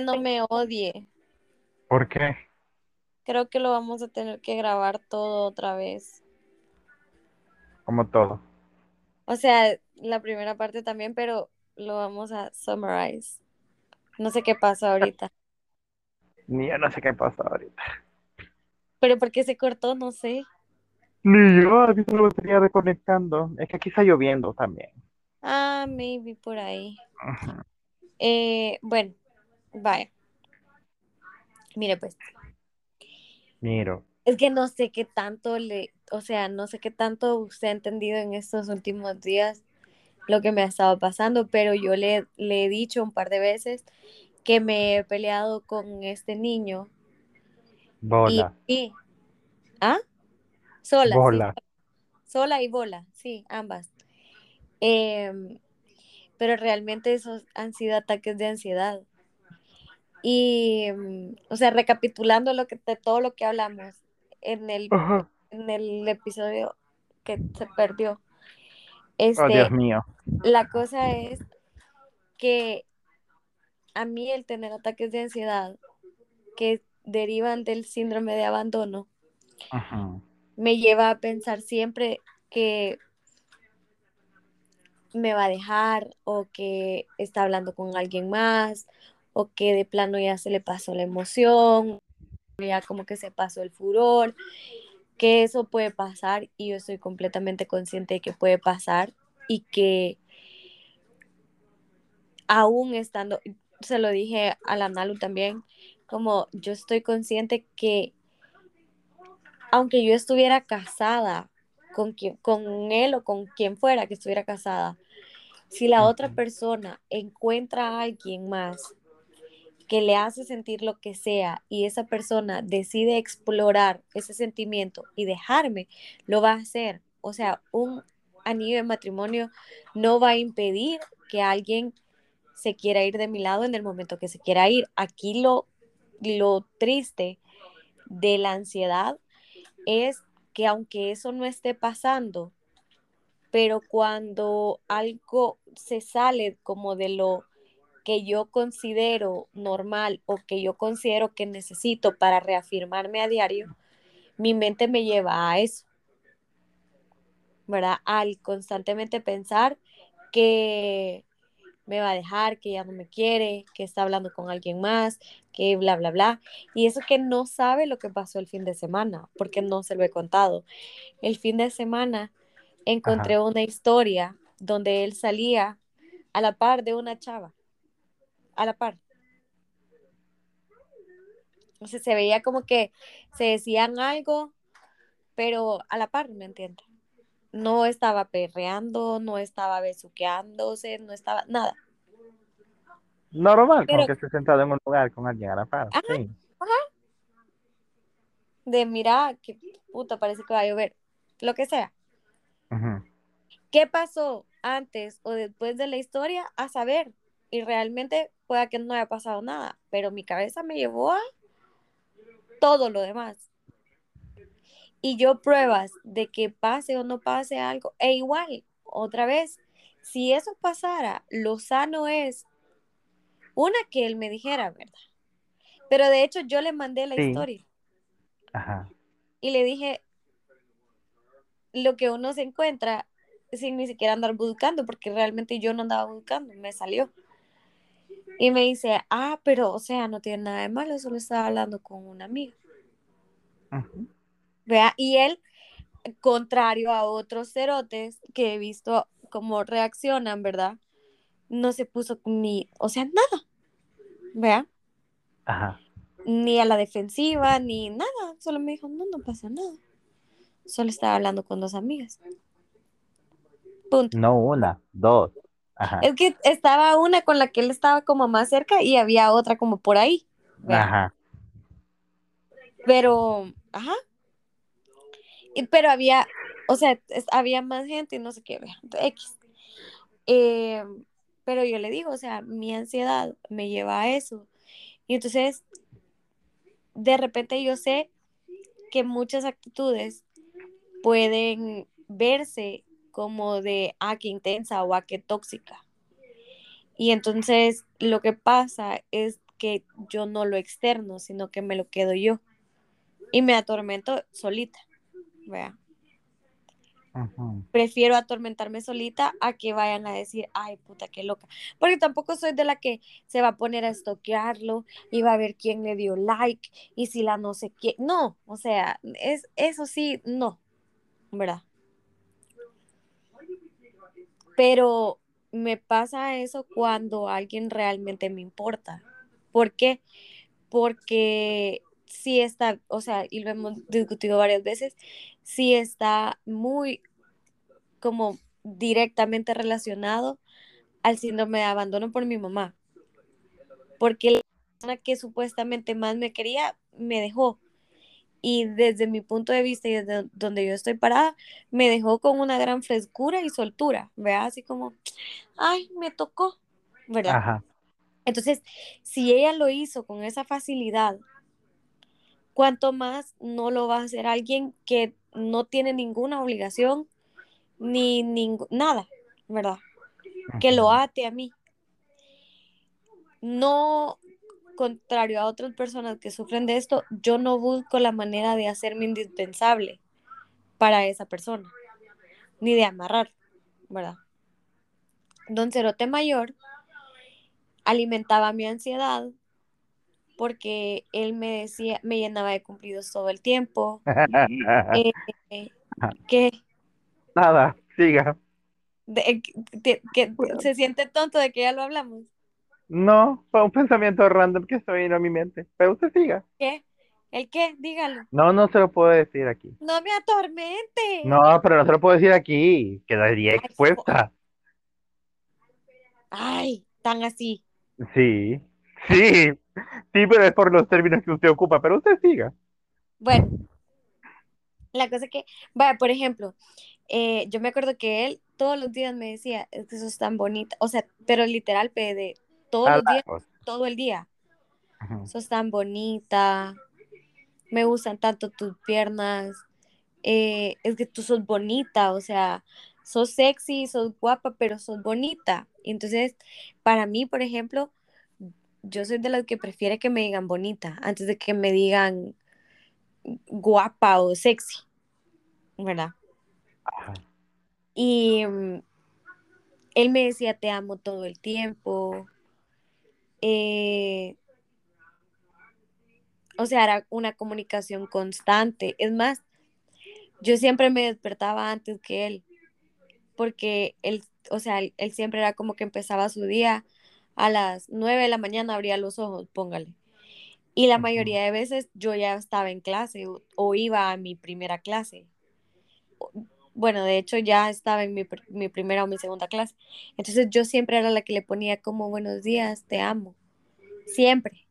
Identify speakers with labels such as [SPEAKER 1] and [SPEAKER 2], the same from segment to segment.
[SPEAKER 1] no me odie.
[SPEAKER 2] ¿Por qué?
[SPEAKER 1] Creo que lo vamos a tener que grabar todo otra vez.
[SPEAKER 2] Como todo.
[SPEAKER 1] O sea, la primera parte también, pero lo vamos a summarize. No sé qué pasa ahorita.
[SPEAKER 2] Ni yo no sé qué pasa ahorita.
[SPEAKER 1] Pero ¿por qué se cortó? No sé.
[SPEAKER 2] Ni yo, a mí lo estaría reconectando. Es que aquí está lloviendo también.
[SPEAKER 1] Ah, maybe por ahí. Eh, bueno, vaya. Mire, pues.
[SPEAKER 2] Miro.
[SPEAKER 1] Es que no sé qué tanto le, o sea, no sé qué tanto usted ha entendido en estos últimos días lo que me ha estado pasando, pero yo le, le he dicho un par de veces que me he peleado con este niño.
[SPEAKER 2] Bola.
[SPEAKER 1] Y, ¿Ah? Sola.
[SPEAKER 2] Bola.
[SPEAKER 1] Sola y bola, sí, ambas. Em, pero realmente esos han sido ataques de ansiedad. Y, mm, o sea, recapitulando lo que, de todo lo que hablamos en el, en el episodio que se perdió.
[SPEAKER 2] oh,
[SPEAKER 1] Este,
[SPEAKER 2] Dios mío.
[SPEAKER 1] la cosa es que a mí el tener ataques de ansiedad que derivan del síndrome de abandono
[SPEAKER 2] Ajá.
[SPEAKER 1] me lleva a pensar siempre que me va a dejar o que está hablando con alguien más o que de plano ya se le pasó la emoción, ya como que se pasó el furor, que eso puede pasar y yo estoy completamente consciente de que puede pasar y que aún estando, se lo dije a la Nalu también, como yo estoy consciente que aunque yo estuviera casada con, quien, con él o con quien fuera que estuviera casada, si la otra persona encuentra a alguien más que le hace sentir lo que sea y esa persona decide explorar ese sentimiento y dejarme, lo va a hacer. O sea, un anillo de matrimonio no va a impedir que alguien se quiera ir de mi lado en el momento que se quiera ir. Aquí lo, lo triste de la ansiedad es que aunque eso no esté pasando, pero cuando algo se sale como de lo que yo considero normal o que yo considero que necesito para reafirmarme a diario, mi mente me lleva a eso, ¿verdad? Al constantemente pensar que me va a dejar, que ya no me quiere, que está hablando con alguien más, que bla, bla, bla. Y eso que no sabe lo que pasó el fin de semana, porque no se lo he contado. El fin de semana encontré Ajá. una historia donde él salía a la par de una chava, a la par. O sea, se veía como que se decían algo, pero a la par, ¿me entiendes? No estaba perreando, no estaba besuqueándose, no estaba nada.
[SPEAKER 2] Normal, pero, como que esté sentado en un lugar con alguien a la par.
[SPEAKER 1] Ajá,
[SPEAKER 2] sí.
[SPEAKER 1] ajá. De mira, que puta, parece que va a llover. Lo que sea. ¿Qué pasó antes o después de la historia? A saber. Y realmente pueda que no haya pasado nada, pero mi cabeza me llevó a todo lo demás. Y yo pruebas de que pase o no pase algo, e igual, otra vez, si eso pasara, lo sano es una que él me dijera, ¿verdad? Pero de hecho yo le mandé la
[SPEAKER 2] Sí.
[SPEAKER 1] historia
[SPEAKER 2] Ajá.
[SPEAKER 1] y le dije lo que uno se encuentra sin ni siquiera andar buscando, porque realmente yo no andaba buscando, me salió. Y me dice, ah, pero o sea, no tiene nada de malo, solo estaba hablando con una amiga. Vea, y él, contrario a otros cerotes que he visto cómo reaccionan, ¿verdad? No se puso ni, o sea, nada. Vea,
[SPEAKER 2] Ajá.
[SPEAKER 1] ni a la defensiva, ni nada. Solo me dijo, no, no pasa nada. Solo estaba hablando con dos amigas. Punto.
[SPEAKER 2] No una, dos. Ajá.
[SPEAKER 1] Es que estaba una con la que él estaba como más cerca y había otra como por ahí.
[SPEAKER 2] Ajá.
[SPEAKER 1] Pero, ajá. Y, pero había, o sea, es- había más gente y no sé qué, vea, X. Eh, pero yo le digo, o sea, mi ansiedad me lleva a eso. Y entonces, de repente yo sé que muchas actitudes pueden verse como de, ah, qué intensa o ah, qué tóxica. Y entonces lo que pasa es que yo no lo externo, sino que me lo quedo yo. Y me atormento solita. Vea. Prefiero atormentarme solita a que vayan a decir, ay, puta, qué loca. Porque tampoco soy de la que se va a poner a estoquearlo y va a ver quién le dio like y si la no sé qué. No, o sea, es, eso sí, no, ¿verdad? Pero me pasa eso cuando alguien realmente me importa. ¿Por qué? Porque sí está, o sea, y lo hemos discutido varias veces, sí está muy como directamente relacionado al síndrome de abandono por mi mamá. Porque la persona que supuestamente más me quería me dejó. Y desde mi punto de vista y desde donde yo estoy parada, me dejó con una gran frescura y soltura, ¿verdad? Así como, ay, me tocó, ¿verdad?
[SPEAKER 2] Ajá.
[SPEAKER 1] Entonces, si ella lo hizo con esa facilidad, ¿cuánto más no lo va a hacer alguien que no tiene ninguna obligación ni ningún, nada, ¿verdad? Que lo ate a mí. No, contrario a otras personas que sufren de esto, yo no busco la manera de hacerme indispensable para esa persona, ni de amarrar, ¿verdad? Don Cerote Mayor alimentaba mi ansiedad porque él me decía, me llenaba de cumplidos todo el tiempo, eh, eh, que,
[SPEAKER 2] Nada, siga.
[SPEAKER 1] de- que- que se siente tonto de que ya lo hablamos.
[SPEAKER 2] No, fue un pensamiento random que se vino a mi mente. Pero usted siga.
[SPEAKER 1] ¿Qué? ¿El qué? Dígalo.
[SPEAKER 2] No, no se lo puedo decir aquí.
[SPEAKER 1] No me atormente.
[SPEAKER 2] No, pero no se lo puedo decir aquí. Quedaría expuesta.
[SPEAKER 1] Ay, tan así.
[SPEAKER 2] Sí, sí, sí, pero es por los términos que usted ocupa. Pero usted siga.
[SPEAKER 1] Bueno, la cosa que, vaya, por ejemplo, eh, yo me acuerdo que él todos los días me decía, es que sos tan bonita, o sea, pero literal, de todos los días, todo el día, sos tan bonita, me gustan tanto tus piernas, eh, es que tú sos bonita, o sea, sos sexy, sos guapa, pero sos bonita. Entonces, para mí, por ejemplo, yo soy de las que prefiere que me digan bonita antes de que me digan guapa o sexy, ¿verdad?
[SPEAKER 2] Ajá.
[SPEAKER 1] Y mm, él me decía, te amo todo el tiempo. Eh, o sea, era una comunicación constante. Es más, yo siempre me despertaba antes que él, porque él, o sea, él, él siempre era como que empezaba su día a las 9 de la mañana, abría los ojos, póngale. Y la mayoría de veces yo ya estaba en clase o, o iba a mi primera clase. Bueno, de hecho ya estaba en mi, mi primera o mi segunda clase. Entonces yo siempre era la que le ponía como buenos días, te amo. Siempre.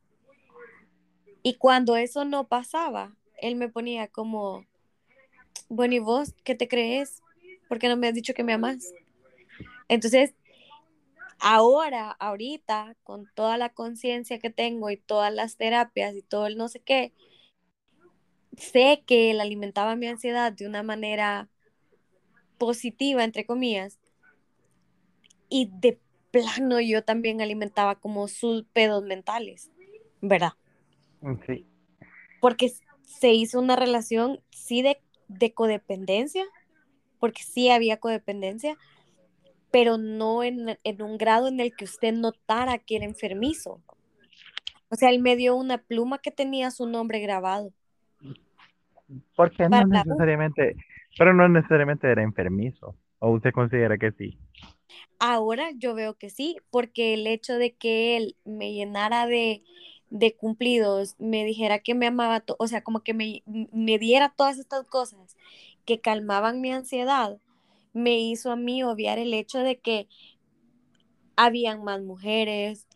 [SPEAKER 1] Y cuando eso no pasaba, él me ponía como, bueno, ¿y vos qué te crees? ¿Por qué no me has dicho que me amas? Entonces, ahora, ahorita, con toda la conciencia que tengo y todas las terapias y todo el no sé qué, sé que él alimentaba mi ansiedad de una manera positiva, entre comillas, y de plano yo también alimentaba como sus pedos mentales, ¿verdad?
[SPEAKER 2] Sí.
[SPEAKER 1] Porque se hizo una relación, sí, de, de codependencia, porque sí había codependencia, pero no en, en, un grado en el que usted notara que era enfermizo. O sea, él me dio una pluma que tenía su nombre grabado.
[SPEAKER 2] Porque no necesariamente, pero no necesariamente era enfermizo. ¿O usted considera que sí?
[SPEAKER 1] Ahora yo veo que sí, porque el hecho de que él me llenara de, de cumplidos, me dijera que me amaba, o sea, como que me, me diera todas estas cosas que calmaban mi ansiedad, me hizo a mí obviar el hecho de que habían más mujeres,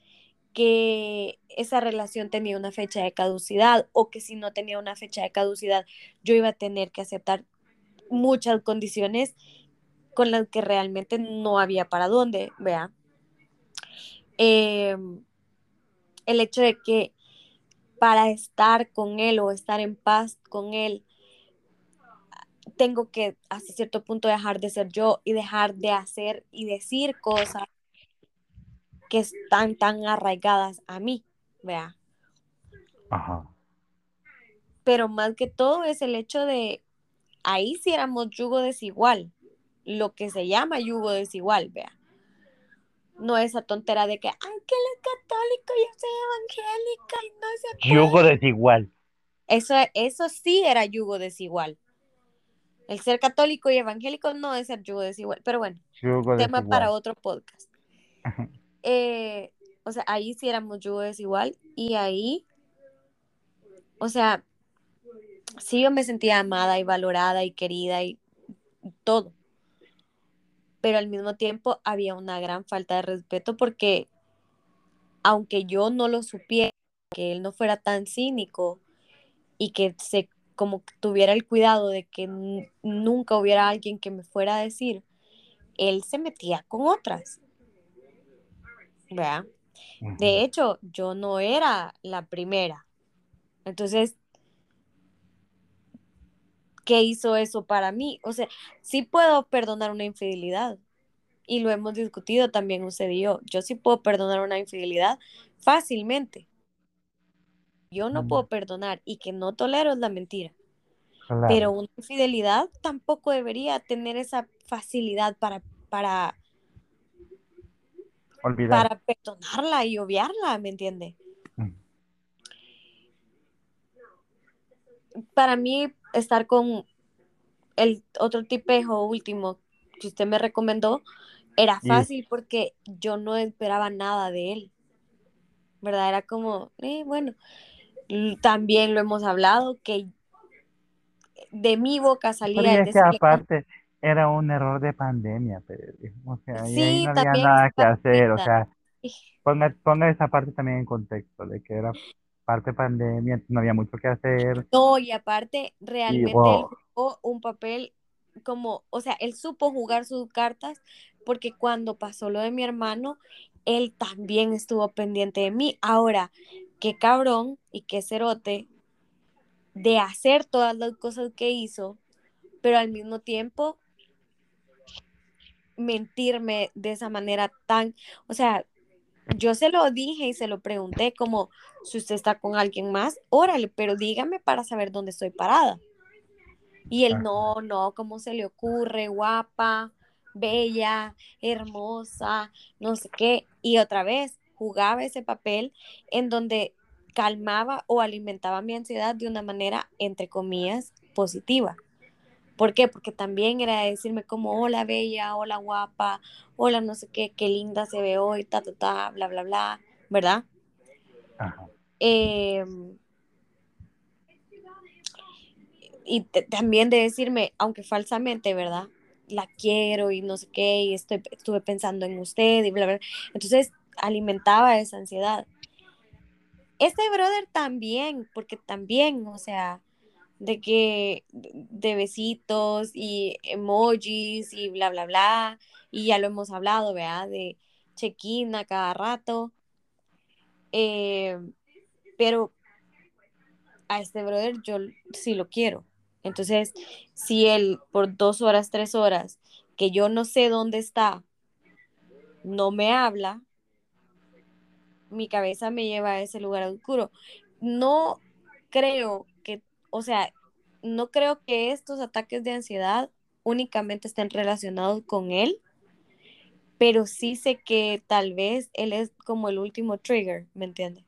[SPEAKER 1] que esa relación tenía una fecha de caducidad o que si no tenía una fecha de caducidad, yo iba a tener que aceptar muchas condiciones con las que realmente no había para dónde, vea. Eh, el hecho de que para estar con él o estar en paz con él, tengo que hasta cierto punto dejar de ser yo y dejar de hacer y decir cosas que están tan arraigadas a mí, vea.
[SPEAKER 2] Ajá.
[SPEAKER 1] Pero más que todo es el hecho de, ahí sí éramos yugo desigual, lo que se llama yugo desigual, vea. No esa tontera de que, ay, que él es católico y yo soy evangélica y no puede.
[SPEAKER 2] Yugo desigual.
[SPEAKER 1] Eso, eso sí era yugo desigual. El ser católico y evangélico no es ser yugo desigual. Pero bueno,
[SPEAKER 2] Yugo
[SPEAKER 1] tema
[SPEAKER 2] desigual.
[SPEAKER 1] para otro podcast. Eh, o sea, ahí sí éramos yugo desigual y ahí, o sea, sí yo me sentía amada y valorada y querida y todo. Pero al mismo tiempo había una gran falta de respeto porque aunque yo no lo supiera, que él no fuera tan cínico y que se como que tuviera el cuidado de que nunca hubiera alguien que me fuera a decir, él se metía con otras. ¿Verdad? De hecho, yo no era la primera. Entonces, ¿qué hizo eso para mí? O sea, sí puedo perdonar una infidelidad. Y lo hemos discutido también usted y yo. Yo sí puedo perdonar una infidelidad fácilmente. Yo no
[SPEAKER 2] Mm.
[SPEAKER 1] puedo perdonar y que no tolero es la mentira.
[SPEAKER 2] Claro.
[SPEAKER 1] Pero una infidelidad tampoco debería tener esa facilidad para, para,
[SPEAKER 2] Olvidar.
[SPEAKER 1] para perdonarla y obviarla, ¿me entiende?
[SPEAKER 2] Mm.
[SPEAKER 1] Para mí, estar con el otro tipejo último que usted me recomendó era fácil porque yo no esperaba nada de él. ¿Verdad? Era como, eh, bueno, también lo hemos hablado, que de mi boca salía
[SPEAKER 2] es que aparte era un error de pandemia, pero, o sea, y ahí
[SPEAKER 1] sí,
[SPEAKER 2] no había nada que hacer, o sea, ponga, ponga esa parte también en contexto, de que era parte pandemia, no había mucho que hacer,
[SPEAKER 1] No, y aparte,
[SPEAKER 2] y
[SPEAKER 1] realmente él jugó un papel como, o sea, él supo jugar sus cartas porque cuando pasó lo de mi hermano, él también estuvo pendiente de mí. Ahora, qué cabrón y qué cerote de hacer todas las cosas que hizo, pero al mismo tiempo mentirme de esa manera tan, o sea, yo se lo dije y se lo pregunté como, si usted está con alguien más, órale, pero dígame para saber dónde estoy parada. Y él, no, no, ¿cómo se le ocurre? Guapa, bella, hermosa, no sé qué. Y otra vez jugaba ese papel en donde calmaba o alimentaba mi ansiedad de una manera, entre comillas, positiva. ¿Por qué? Porque también era decirme como, hola bella, hola guapa, hola no sé qué, qué linda se ve hoy, ta, ta, ta, bla, bla, bla, ¿verdad?
[SPEAKER 2] ajá,
[SPEAKER 1] Eh, y te- también de decirme, aunque falsamente, ¿verdad? La quiero y no sé qué, y estoy, estuve pensando en usted y bla, bla. Entonces alimentaba esa ansiedad. Este brother también, porque también, o sea, de que de besitos y emojis y bla, bla, bla, y ya lo hemos hablado, ¿verdad? De check-in a cada rato. Eh, pero a este brother yo sí lo quiero. Entonces, si él por dos horas, tres horas, que yo no sé dónde está, no me habla, mi cabeza me lleva a ese lugar oscuro. No creo o sea, no creo que estos ataques de ansiedad únicamente estén relacionados con él, pero sí sé que tal vez él es como el último trigger, ¿me entiendes?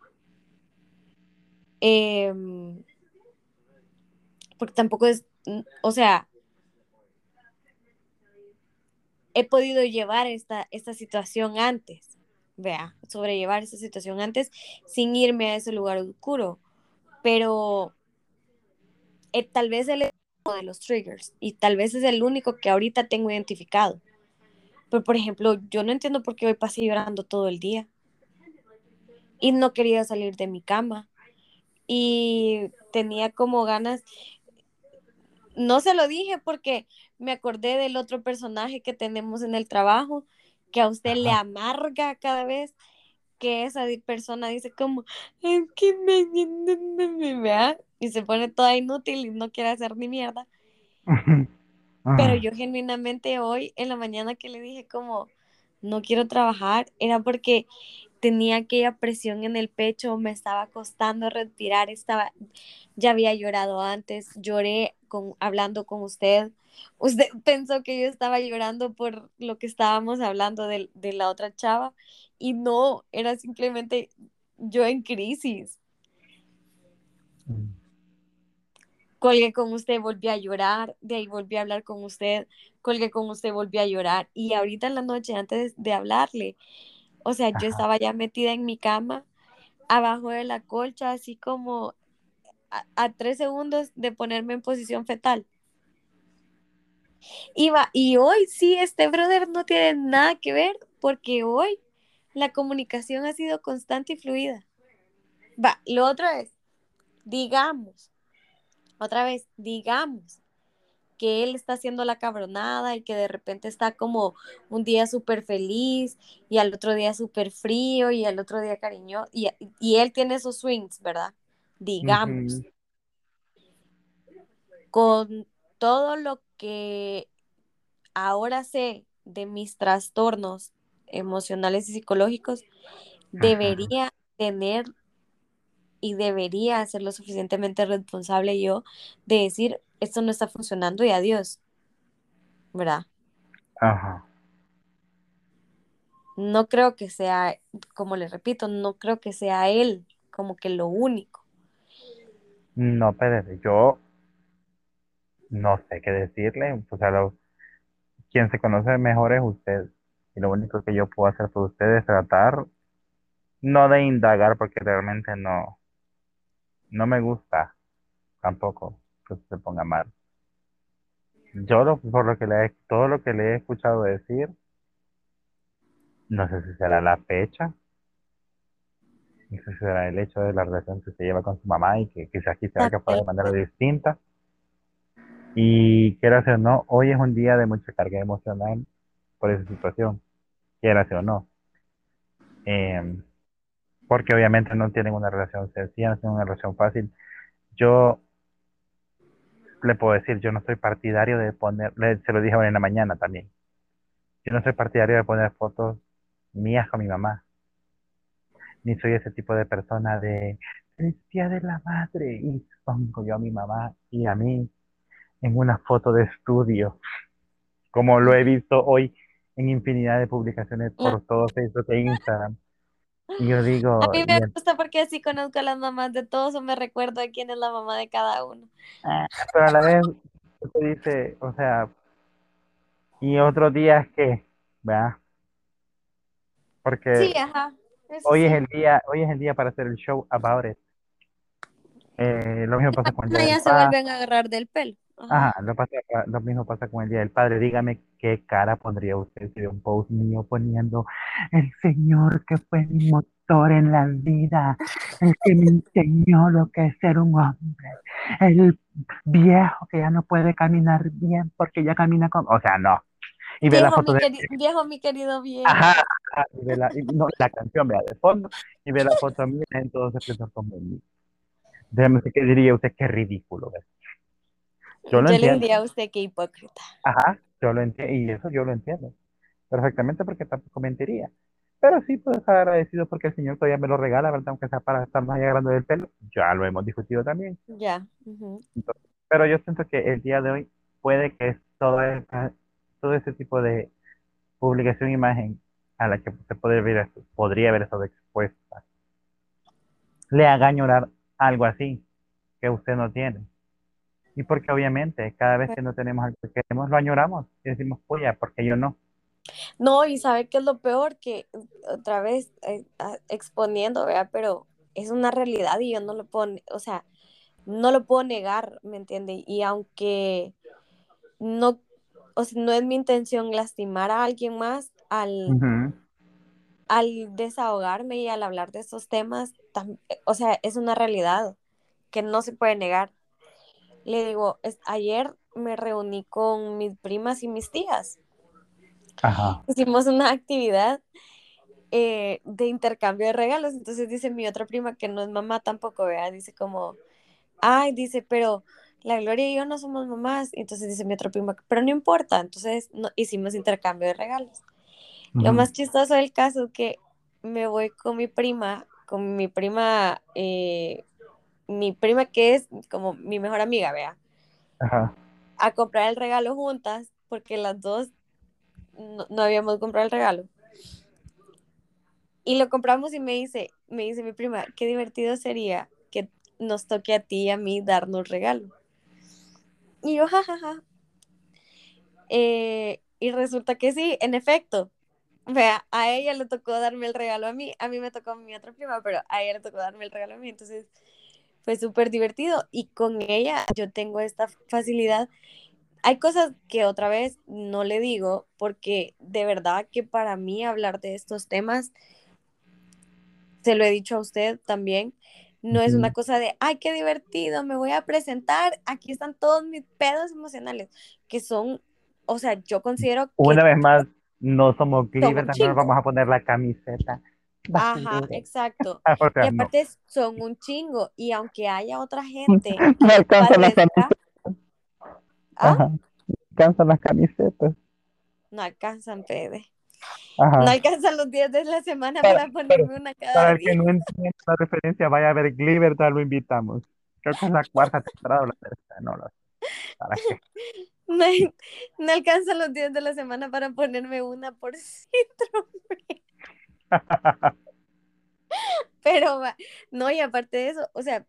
[SPEAKER 1] Eh, porque tampoco es, o sea, he podido llevar esta, esta situación antes, vea, sobrellevar esta situación antes sin irme a ese lugar oscuro, pero eh, tal vez él es uno de los triggers y tal vez es el único que ahorita tengo identificado. Pero, por ejemplo, yo no entiendo por qué hoy pasé llorando todo el día y no quería salir de mi cama y tenía como ganas, no se lo dije porque me acordé del otro personaje que tenemos en el trabajo, que a usted le amarga cada vez que esa persona dice como, es que me, me, me, me", ¿verdad? y se pone toda inútil y no quiere hacer ni mierda. Pero yo genuinamente hoy en la mañana que le dije como, no quiero trabajar, era porque tenía aquella presión en el pecho, me estaba costando respirar, estaba, ya había llorado antes, lloré con, hablando con usted. Usted pensó que yo estaba llorando por lo que estábamos hablando de, de la otra chava y no, era simplemente yo en crisis. Colgué con usted, volví a llorar, de ahí volví a hablar con usted, colgué con usted, volví a llorar y ahorita en la noche antes de hablarle, o sea, yo estaba ya metida en mi cama, abajo de la colcha, así como a, a tres segundos de ponerme en posición fetal. Y, va, y hoy sí, este brother no tiene nada que ver porque hoy la comunicación ha sido constante y fluida. Va, lo otro es, digamos, otra vez, digamos que él está haciendo la cabronada y que de repente está como un día súper feliz y al otro día súper frío y al otro día cariñoso y, y, él tiene esos swings, ¿verdad? Digamos. Con todo lo que ahora sé de mis trastornos emocionales y psicológicos, debería tener y debería ser lo suficientemente responsable yo de decir, esto no está funcionando y adiós, ¿verdad?
[SPEAKER 2] Ajá.
[SPEAKER 1] No creo que sea, como le repito, no creo que sea él como que lo único.
[SPEAKER 2] No, espérate, yo no sé qué decirle. O sea, lo- quien se conoce mejor es usted. Y lo único que yo puedo hacer por usted es tratar, no de indagar, porque realmente no, no me gusta tampoco que se ponga mal. Yo lo, por lo que le he- todo lo que le he escuchado decir, no sé si será la fecha, no sé si será el hecho de la relación que se lleva con su mamá y que quizás quisiera que fuera de manera distinta. Y quiera o no, hoy es un día de mucha carga emocional por esa situación, quiera o no. Em, porque obviamente no tienen una relación sencilla, no tienen una relación fácil. Yo le puedo decir, yo no soy partidario de poner, le- se lo dije hoy en la mañana también, yo no soy partidario de poner fotos mías con mi mamá, ni soy ese tipo de persona de feliz día de la madre y pongo yo a mi mamá y a mí en una foto de estudio, como lo he visto hoy en infinidad de publicaciones por todo Facebook e Instagram. Y yo
[SPEAKER 1] A
[SPEAKER 2] digo,
[SPEAKER 1] mí
[SPEAKER 2] y
[SPEAKER 1] me gusta porque así conozco a las mamás de todos o me recuerdo de quién es la mamá de cada uno.
[SPEAKER 2] ah, pero a la vez dice, o sea, y otros días que, ¿verdad? Porque
[SPEAKER 1] Sí, ajá.
[SPEAKER 2] Hoy es el día, hoy es el día para hacer el show about it. Eh, lo mismo pasa con el día
[SPEAKER 1] Ya
[SPEAKER 2] del
[SPEAKER 1] se
[SPEAKER 2] padre.
[SPEAKER 1] vuelven a agarrar del pelo. Ajá.
[SPEAKER 2] Ajá, lo, pasa- lo mismo pasa con el Día del Padre. Dígame qué cara pondría usted si ve un post mío poniendo el Señor que fue mi motor en la vida, el que me enseñó lo que es ser un hombre, el viejo que ya no puede caminar bien porque ya camina con... O sea, no. Y ve la
[SPEAKER 1] Viejo
[SPEAKER 2] foto
[SPEAKER 1] mi,
[SPEAKER 2] de...
[SPEAKER 1] viejo, mi querido viejo.
[SPEAKER 2] Ajá, y ve la, y no, la canción, vea, de fondo, y ve la foto mía, entonces piensa como mí. Déjame qué diría usted, qué ridículo. ¿ves? Yo
[SPEAKER 1] le diría a usted que hipócrita.
[SPEAKER 2] Ajá, yo lo entiendo, y eso yo lo entiendo perfectamente porque tampoco mentiría. Pero sí puedo estar agradecido porque el Señor todavía me lo regala, ¿verdad? Aunque sea para estar más allá grande del pelo. Ya lo hemos discutido también.
[SPEAKER 1] Ya.
[SPEAKER 2] Pero yo siento que el día de hoy puede que todo, esa- todo ese tipo de publicación imagen a la que usted podría ver, podría haber estado expuesta le haga añorar algo así que usted no tiene. Y porque obviamente cada vez que no tenemos algo que queremos, lo añoramos y decimos, oye, porque yo no?
[SPEAKER 1] No, y sabe qué es lo peor que otra vez eh, exponiendo, ¿verdad? Pero es una realidad y yo no lo puedo, o sea, no lo puedo negar, ¿me entiende? Y aunque no, o sea, no es mi intención lastimar a alguien más al, al desahogarme y al hablar de estos temas, tam- o sea, es una realidad que no se puede negar. Le digo, es- ayer me reuní con mis primas y mis tías.
[SPEAKER 2] Ajá.
[SPEAKER 1] Hicimos una actividad eh, de intercambio de regalos. Entonces dice mi otra prima, que no es mamá tampoco, ¿verdad? Dice como, ay, dice, pero la Gloria y yo no somos mamás. Entonces dice mi otra prima, pero no importa. Entonces no, hicimos intercambio de regalos. Lo más chistoso del caso es que me voy con mi prima, con mi prima, eh, mi prima que es como mi mejor amiga, vea,
[SPEAKER 2] Ajá.
[SPEAKER 1] a comprar el regalo juntas, porque las dos no, no habíamos comprado el regalo. Y lo compramos y me dice, me dice mi prima, qué divertido sería que nos toque a ti y a mí darnos regalo. Y yo, jajaja. Eh, y resulta que sí, en efecto. Vea, a ella le tocó darme el regalo a mí, a mí me tocó a mi otra prima, pero a ella le tocó darme el regalo a mí, entonces fue súper divertido y con ella yo tengo esta facilidad. Hay cosas que otra vez no le digo porque de verdad que para mí hablar de estos temas, se lo he dicho a usted también, no es una cosa de, ay, qué divertido, me voy a presentar, aquí están todos mis pedos emocionales, que son, o sea, yo considero que
[SPEAKER 2] Una vez más, no somos Gliberta, no nos vamos a poner la camiseta.
[SPEAKER 1] Ajá, exacto. Y
[SPEAKER 2] no.
[SPEAKER 1] aparte son un chingo. Y aunque haya otra gente
[SPEAKER 2] No
[SPEAKER 1] que
[SPEAKER 2] alcanzan las camisetas.
[SPEAKER 1] ¿ah?
[SPEAKER 2] Ajá. No alcanzan las camisetas.
[SPEAKER 1] No alcanzan, pede.
[SPEAKER 2] Ajá.
[SPEAKER 1] No alcanzan los días de la semana
[SPEAKER 2] Para-
[SPEAKER 1] para ponerme una
[SPEAKER 2] Para
[SPEAKER 1] cada
[SPEAKER 2] el que no entienda la referencia, vaya a ver Gliberta, lo invitamos. Creo que es la cuarta temporada o la tercera, no lo sé. ¿Para qué?
[SPEAKER 1] No, no alcanzan los días de la semana para ponerme una por síndrome. Pero no, y aparte de eso, o sea,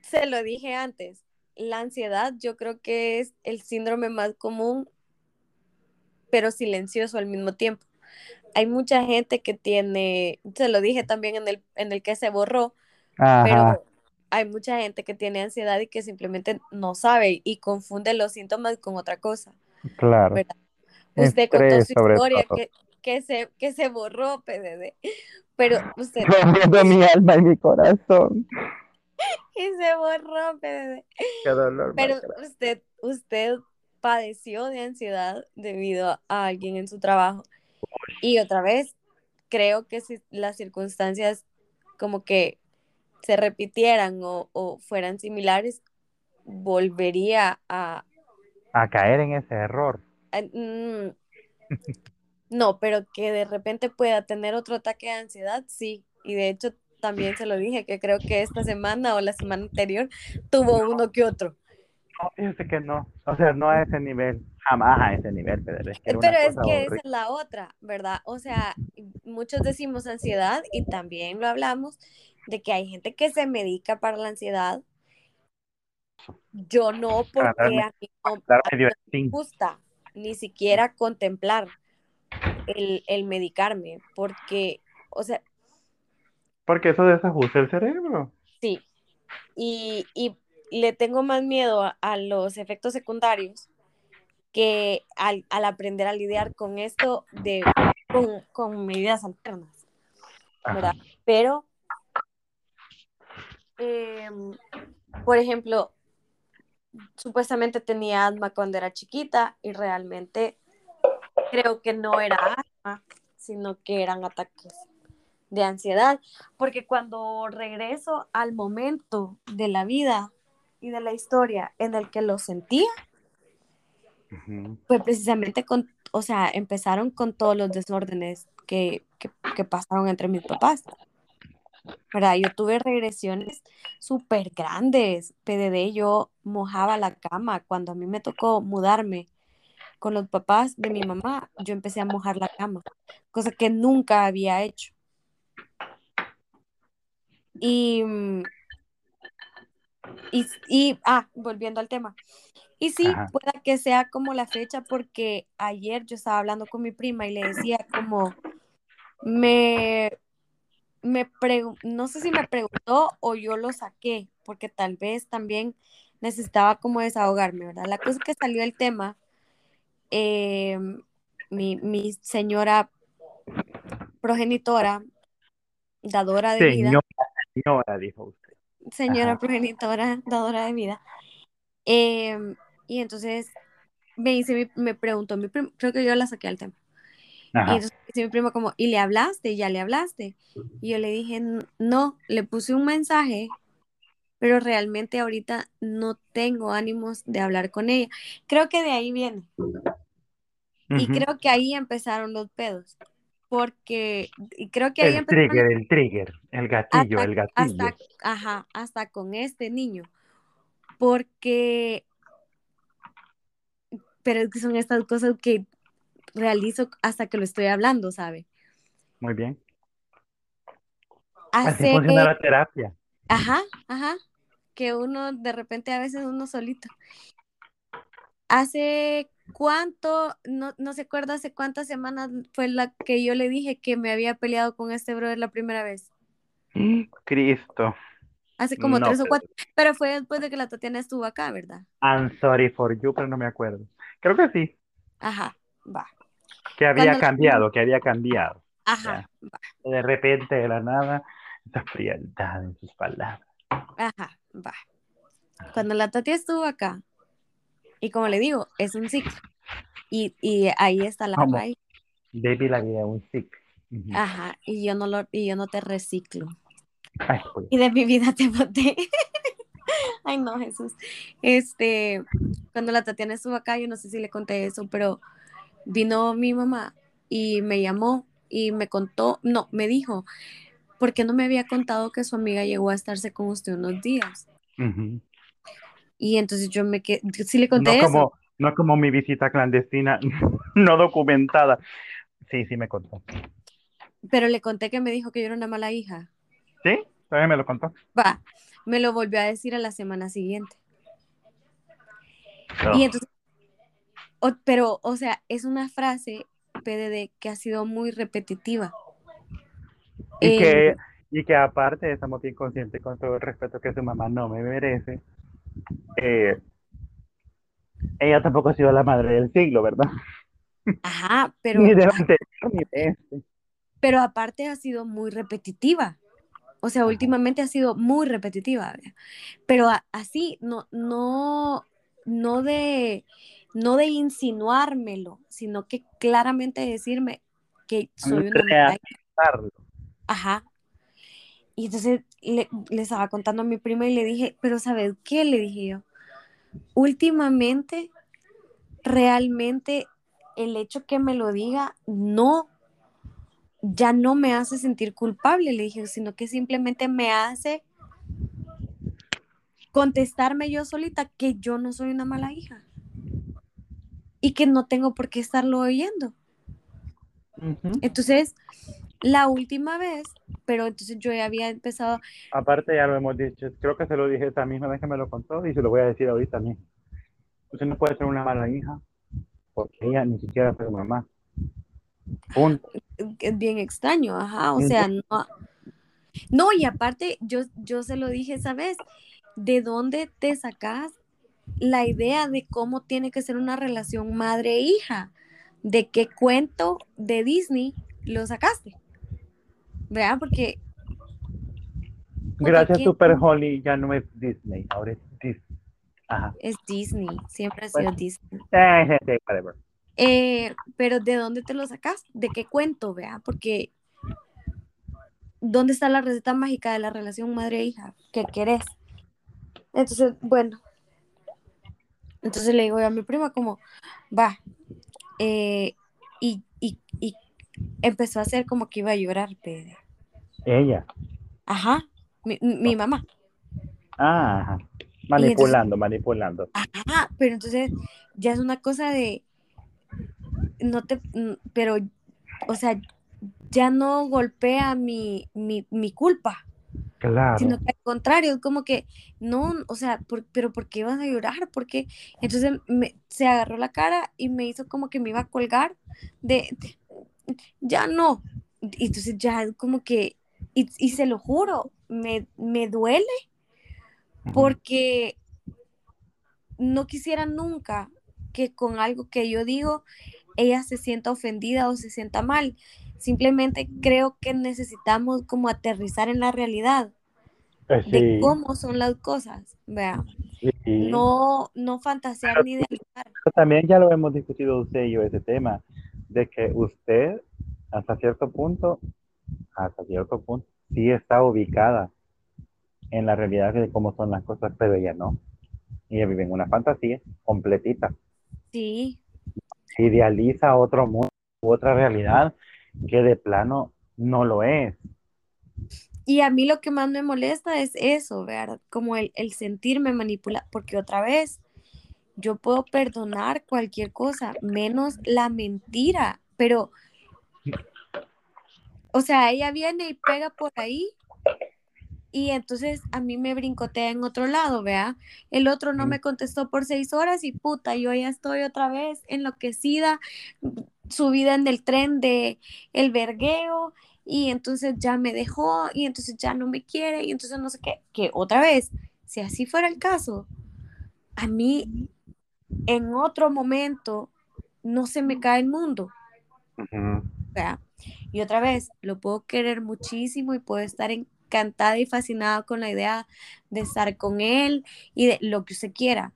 [SPEAKER 1] se lo dije antes, la ansiedad yo creo que es el síndrome más común, pero silencioso al mismo tiempo. Hay mucha gente que tiene, se lo dije también en el, en el que se borró,
[SPEAKER 2] Ajá,
[SPEAKER 1] pero hay mucha gente que tiene ansiedad y que simplemente no sabe y confunde los síntomas con otra cosa.
[SPEAKER 2] claro.
[SPEAKER 1] ¿verdad? Usted contó su historia que, que, se, que se borró, PDD, pero usted
[SPEAKER 2] Rompiendo mi alma y mi corazón.
[SPEAKER 1] y se borró, PDD.
[SPEAKER 2] Qué dolor.
[SPEAKER 1] Pero
[SPEAKER 2] más
[SPEAKER 1] usted, usted padeció de ansiedad debido a alguien en su trabajo. Y otra vez, creo que si las circunstancias como que se repitieran o, o fueran similares, volvería a...
[SPEAKER 2] A caer en ese error.
[SPEAKER 1] a- mm, no, pero que de repente pueda tener otro ataque de ansiedad, sí. Y de hecho, también se lo dije, que creo que esta semana o la semana anterior tuvo uno que otro.
[SPEAKER 2] No, fíjese que no. O sea, no a ese nivel. Jamás a ese nivel, pero es que
[SPEAKER 1] Pero es que esa es la otra, ¿verdad? O sea, muchos decimos ansiedad y también lo hablamos de que hay gente que se medica para la ansiedad. Yo no, porque
[SPEAKER 2] darme-
[SPEAKER 1] a mí no,
[SPEAKER 2] Dar
[SPEAKER 1] a mí
[SPEAKER 2] medio
[SPEAKER 1] no me gusta ni siquiera contemplar el, el medicarme, porque, o sea,
[SPEAKER 2] Porque eso desajusta el cerebro.
[SPEAKER 1] sí, y, y le tengo más miedo a, a los efectos secundarios que al, al aprender a lidiar con esto de, con, con medidas alternas. ¿verdad?
[SPEAKER 2] Ajá.
[SPEAKER 1] Pero, eh, por ejemplo, supuestamente tenía asma cuando era chiquita y realmente creo que no era asma, sino que eran ataques de ansiedad, porque cuando regreso al momento de la vida y de la historia en el que lo sentía, fue precisamente con, o sea, empezaron con todos los desórdenes que, que, que pasaron entre mis papás. ¿verdad? Yo tuve regresiones súper grandes. PDD, yo mojaba la cama. Cuando a mí me tocó mudarme con los papás de mi mamá, yo empecé a mojar la cama, cosa que nunca había hecho. Y, mm, y, y ah, volviendo al tema. Y sí,
[SPEAKER 2] Ajá.
[SPEAKER 1] pueda que sea como la fecha, porque ayer yo estaba hablando con mi prima y le decía como, me, me no sé si me preguntó o yo lo saqué, porque tal vez también necesitaba como desahogarme, ¿verdad? La cosa que salió el tema, eh, mi, mi señora progenitora, dadora de vida,
[SPEAKER 2] Señora, dijo usted.
[SPEAKER 1] señora
[SPEAKER 2] Ajá.
[SPEAKER 1] progenitora, dadora de vida, eh, y entonces me dice, mi- me preguntó, mi prim- creo que yo la saqué al tema. Y entonces dice mi primo como, ¿y le hablaste? ¿Ya le hablaste? Y yo le dije, "N- no, le puse un mensaje, pero realmente ahorita no tengo ánimos de hablar con ella. Creo que de ahí viene. Y
[SPEAKER 2] Ujú.
[SPEAKER 1] creo que ahí empezaron los pedos. porque y creo que ahí
[SPEAKER 2] El trigger, el trigger, el gatillo,
[SPEAKER 1] hasta,
[SPEAKER 2] el gatillo.
[SPEAKER 1] hasta, ajá, hasta con este niño, porque, pero es que son estas cosas que realizo hasta que lo estoy hablando, ¿sabe?
[SPEAKER 2] Muy bien. Así
[SPEAKER 1] Hace,
[SPEAKER 2] funciona la terapia.
[SPEAKER 1] ajá, ajá, que uno de repente a veces uno solito. Hace cuánto, no, no se acuerda hace cuántas semanas fue la que yo le dije que me había peleado con este brother la primera vez.
[SPEAKER 2] Cristo.
[SPEAKER 1] Hace como
[SPEAKER 2] No,
[SPEAKER 1] tres o cuatro, pero fue después de que la Tatiana estuvo acá, ¿verdad?
[SPEAKER 2] I'm sorry for you, pero no me acuerdo. Creo que sí,
[SPEAKER 1] Ajá, va.
[SPEAKER 2] que había
[SPEAKER 1] Cuando-
[SPEAKER 2] cambiado, que había cambiado.
[SPEAKER 1] Ajá, va.
[SPEAKER 2] De repente, de la nada, esa frialdad en sus palabras.
[SPEAKER 1] Ajá, va. Cuando la Tati estuvo acá, y como le digo, es un ciclo. Y, y ahí está la
[SPEAKER 2] ¿Cómo?
[SPEAKER 1] raíz.
[SPEAKER 2] Baby, la vida es un ciclo. Ujú.
[SPEAKER 1] Ajá, y yo no lo, y yo no te reciclo.
[SPEAKER 2] Ay, pues.
[SPEAKER 1] Y de mi vida te boté. Ay, no, Jesús. Este, cuando la Tatiana estuvo acá, yo no sé si le conté eso, pero vino mi mamá y me llamó y me contó, no, me dijo, ¿por qué no me había contado que su amiga llegó a estarse con usted unos días?
[SPEAKER 2] Ujú.
[SPEAKER 1] Y entonces yo me quedé, sí le
[SPEAKER 2] No
[SPEAKER 1] conté eso.
[SPEAKER 2] como, no como mi visita clandestina, no documentada. Sí, sí me contó.
[SPEAKER 1] Pero le conté que me dijo que yo era una mala hija.
[SPEAKER 2] ¿Sí? Todavía me lo contó.
[SPEAKER 1] Va, me lo volvió a decir a la semana siguiente.
[SPEAKER 2] Oh.
[SPEAKER 1] Y entonces, o- pero, o sea, es una frase, PDD, que ha sido muy repetitiva.
[SPEAKER 2] Y
[SPEAKER 1] Eh,
[SPEAKER 2] que, y que aparte estamos bien conscientes con todo el respeto que su mamá no me merece. Eh, ella tampoco ha sido la madre del siglo, ¿verdad?
[SPEAKER 1] Ajá, pero,
[SPEAKER 2] Ni de lo anterior, ni de este.
[SPEAKER 1] pero aparte ha sido muy repetitiva. O sea, últimamente ha sido muy repetitiva. ¿verdad? Pero a- así, no, no, no de, no de insinuármelo, sino que claramente decirme que soy una hija.
[SPEAKER 2] Realizarlo.
[SPEAKER 1] Ajá. Y entonces le, le estaba contando a mi prima y le dije, pero ¿sabes qué? Le dije yo, últimamente, realmente el hecho que me lo diga, no, ya no me hace sentir culpable, le dije, sino que simplemente me hace contestarme yo solita que yo no soy una mala hija y que no tengo por qué estarlo oyendo. Entonces, la última vez, pero entonces yo ya había empezado,
[SPEAKER 2] Aparte ya lo hemos dicho, creo que se lo dije esa misma vez que me lo contó y se lo voy a decir ahorita mismo. Usted no puede ser una mala hija porque ella ni siquiera fue mamá. Punto.
[SPEAKER 1] es bien extraño, ajá, o sea, no, no, y aparte, yo, yo se lo dije esa vez, ¿de dónde te sacas la idea de cómo tiene que ser una relación madre-hija? ¿De qué cuento de Disney lo sacaste? ¿Verdad? Porque
[SPEAKER 2] Gracias. Super Holly, ya no es Disney, ahora es Disney. Ajá.
[SPEAKER 1] es Disney, siempre ha sido
[SPEAKER 2] Bueno.
[SPEAKER 1] Disney.
[SPEAKER 2] Eh, eh, whatever.
[SPEAKER 1] Eh, pero ¿de dónde te lo sacas? ¿De qué cuento, vea? Porque ¿dónde está la receta mágica de la relación madre-hija? ¿Qué querés? Entonces, bueno. Entonces le digo yo a mi prima como, va. eh, y, y, y empezó a hacer como que iba a llorar, Pedro.
[SPEAKER 2] Ella.
[SPEAKER 1] Ajá, mi, mi mamá.
[SPEAKER 2] Ah, ajá. Manipulando, manipulando.
[SPEAKER 1] Ajá, pero entonces ya es una cosa de, no te, mm, pero, o sea, ya no golpea mi, mi, mi culpa,
[SPEAKER 2] Claro.
[SPEAKER 1] sino que al contrario, es como que, no, o sea, por- pero ¿por qué vas a llorar? Porque entonces me- se agarró la cara y me hizo como que me iba a colgar de, ya no. Y entonces ya es como que, y, y se lo juro, me, me duele porque no quisiera nunca que con algo que yo digo ella se sienta ofendida o se sienta mal. Simplemente creo que necesitamos como aterrizar en la realidad
[SPEAKER 2] Eh,
[SPEAKER 1] de cómo son las cosas, vea.
[SPEAKER 2] sí.
[SPEAKER 1] No, no fantasear ni idealizar.
[SPEAKER 2] Pero también ya lo hemos discutido usted y yo ese tema, de que usted, hasta cierto punto, hasta cierto punto, sí está ubicada en la realidad de cómo son las cosas, pero ella no. Ella vive en una fantasía completita.
[SPEAKER 1] Sí,
[SPEAKER 2] Idealiza otro mundo, otra realidad, que de plano no lo es.
[SPEAKER 1] Y a mí lo que más me molesta es eso, ¿verdad? Como el, el sentirme manipulada, porque otra vez, yo puedo perdonar cualquier cosa, menos la mentira, pero, o sea, ella viene y pega por ahí y entonces a mí me brincotea en otro lado, vea. El otro no me contestó por seis horas y puta, yo ya estoy otra vez enloquecida, subida en el tren de el vergueo y entonces ya me dejó y entonces ya no me quiere y entonces no sé qué, que otra vez, si así fuera el caso, a mí en otro momento no se me cae el mundo. O sea, y otra vez, lo puedo querer muchísimo y puedo estar encantada y fascinada con la idea de estar con él y de lo que usted quiera.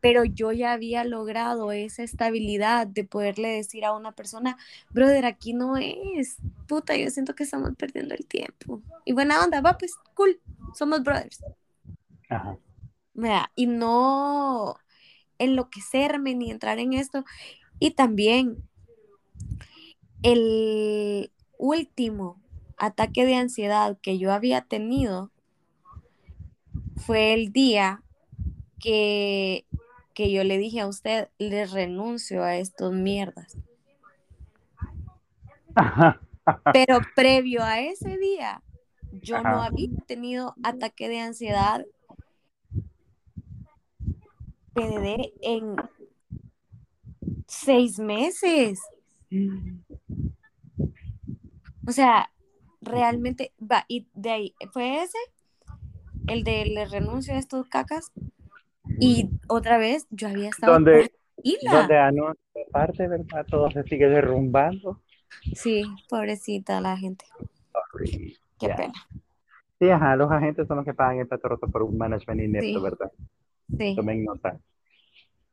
[SPEAKER 1] Pero yo ya había logrado esa estabilidad de poderle decir a una persona, brother, aquí no es, puta, yo siento que estamos perdiendo el tiempo. Y buena onda, va, pues, cool, somos brothers. Ajá. Y no enloquecerme ni entrar en esto. Y también el último ataque de ansiedad que yo había tenido fue el día que, que yo le dije a usted, le renuncio a estos mierdas. Pero previo a ese día, yo no había tenido ataque de ansiedad PDD en seis meses. O sea, realmente va, y de ahí fue ese, el de le renuncio a estos cacas, y otra vez yo había estado
[SPEAKER 2] donde, donde anuncia parte, ¿verdad? Todo se sigue derrumbando.
[SPEAKER 1] Sí, pobrecita la gente. Qué pena.
[SPEAKER 2] Sí, ajá, los agentes son los que pagan el plato roto por un management inepto, ¿verdad? Sí. Tomen nota.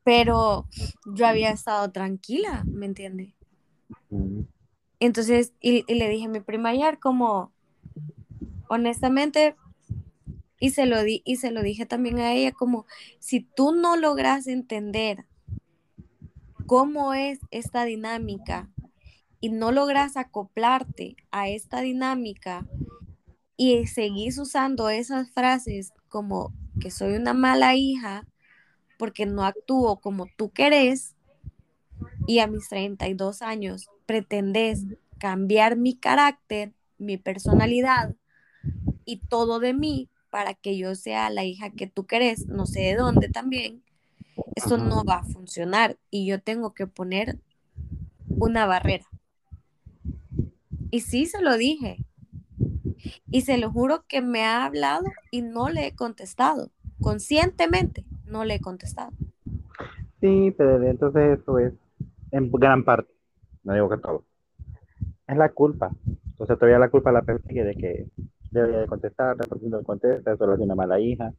[SPEAKER 1] Pero yo había estado tranquila, ¿me entiende? Entonces, y, le dije a mi prima ayer como, honestamente, y se lo di, y se lo dije también a ella, como, si tú no logras entender cómo es esta dinámica y no logras acoplarte a esta dinámica y seguís usando esas frases como que soy una mala hija porque no actúo como tú querés y a mis 32 años pretendes cambiar mi carácter, mi personalidad y todo de mí para que yo sea la hija que tú querés, no sé de dónde también, eso no va a funcionar y yo tengo que poner una barrera. Y sí se lo dije. Y se lo juro que me ha hablado y no le he contestado. Conscientemente no le he contestado.
[SPEAKER 2] Sí, pero entonces eso es en gran parte, no digo que todo. Es la culpa. Entonces todavía la culpa la persigue de que debería de contestar, porque no contesta, solo es una mala hija.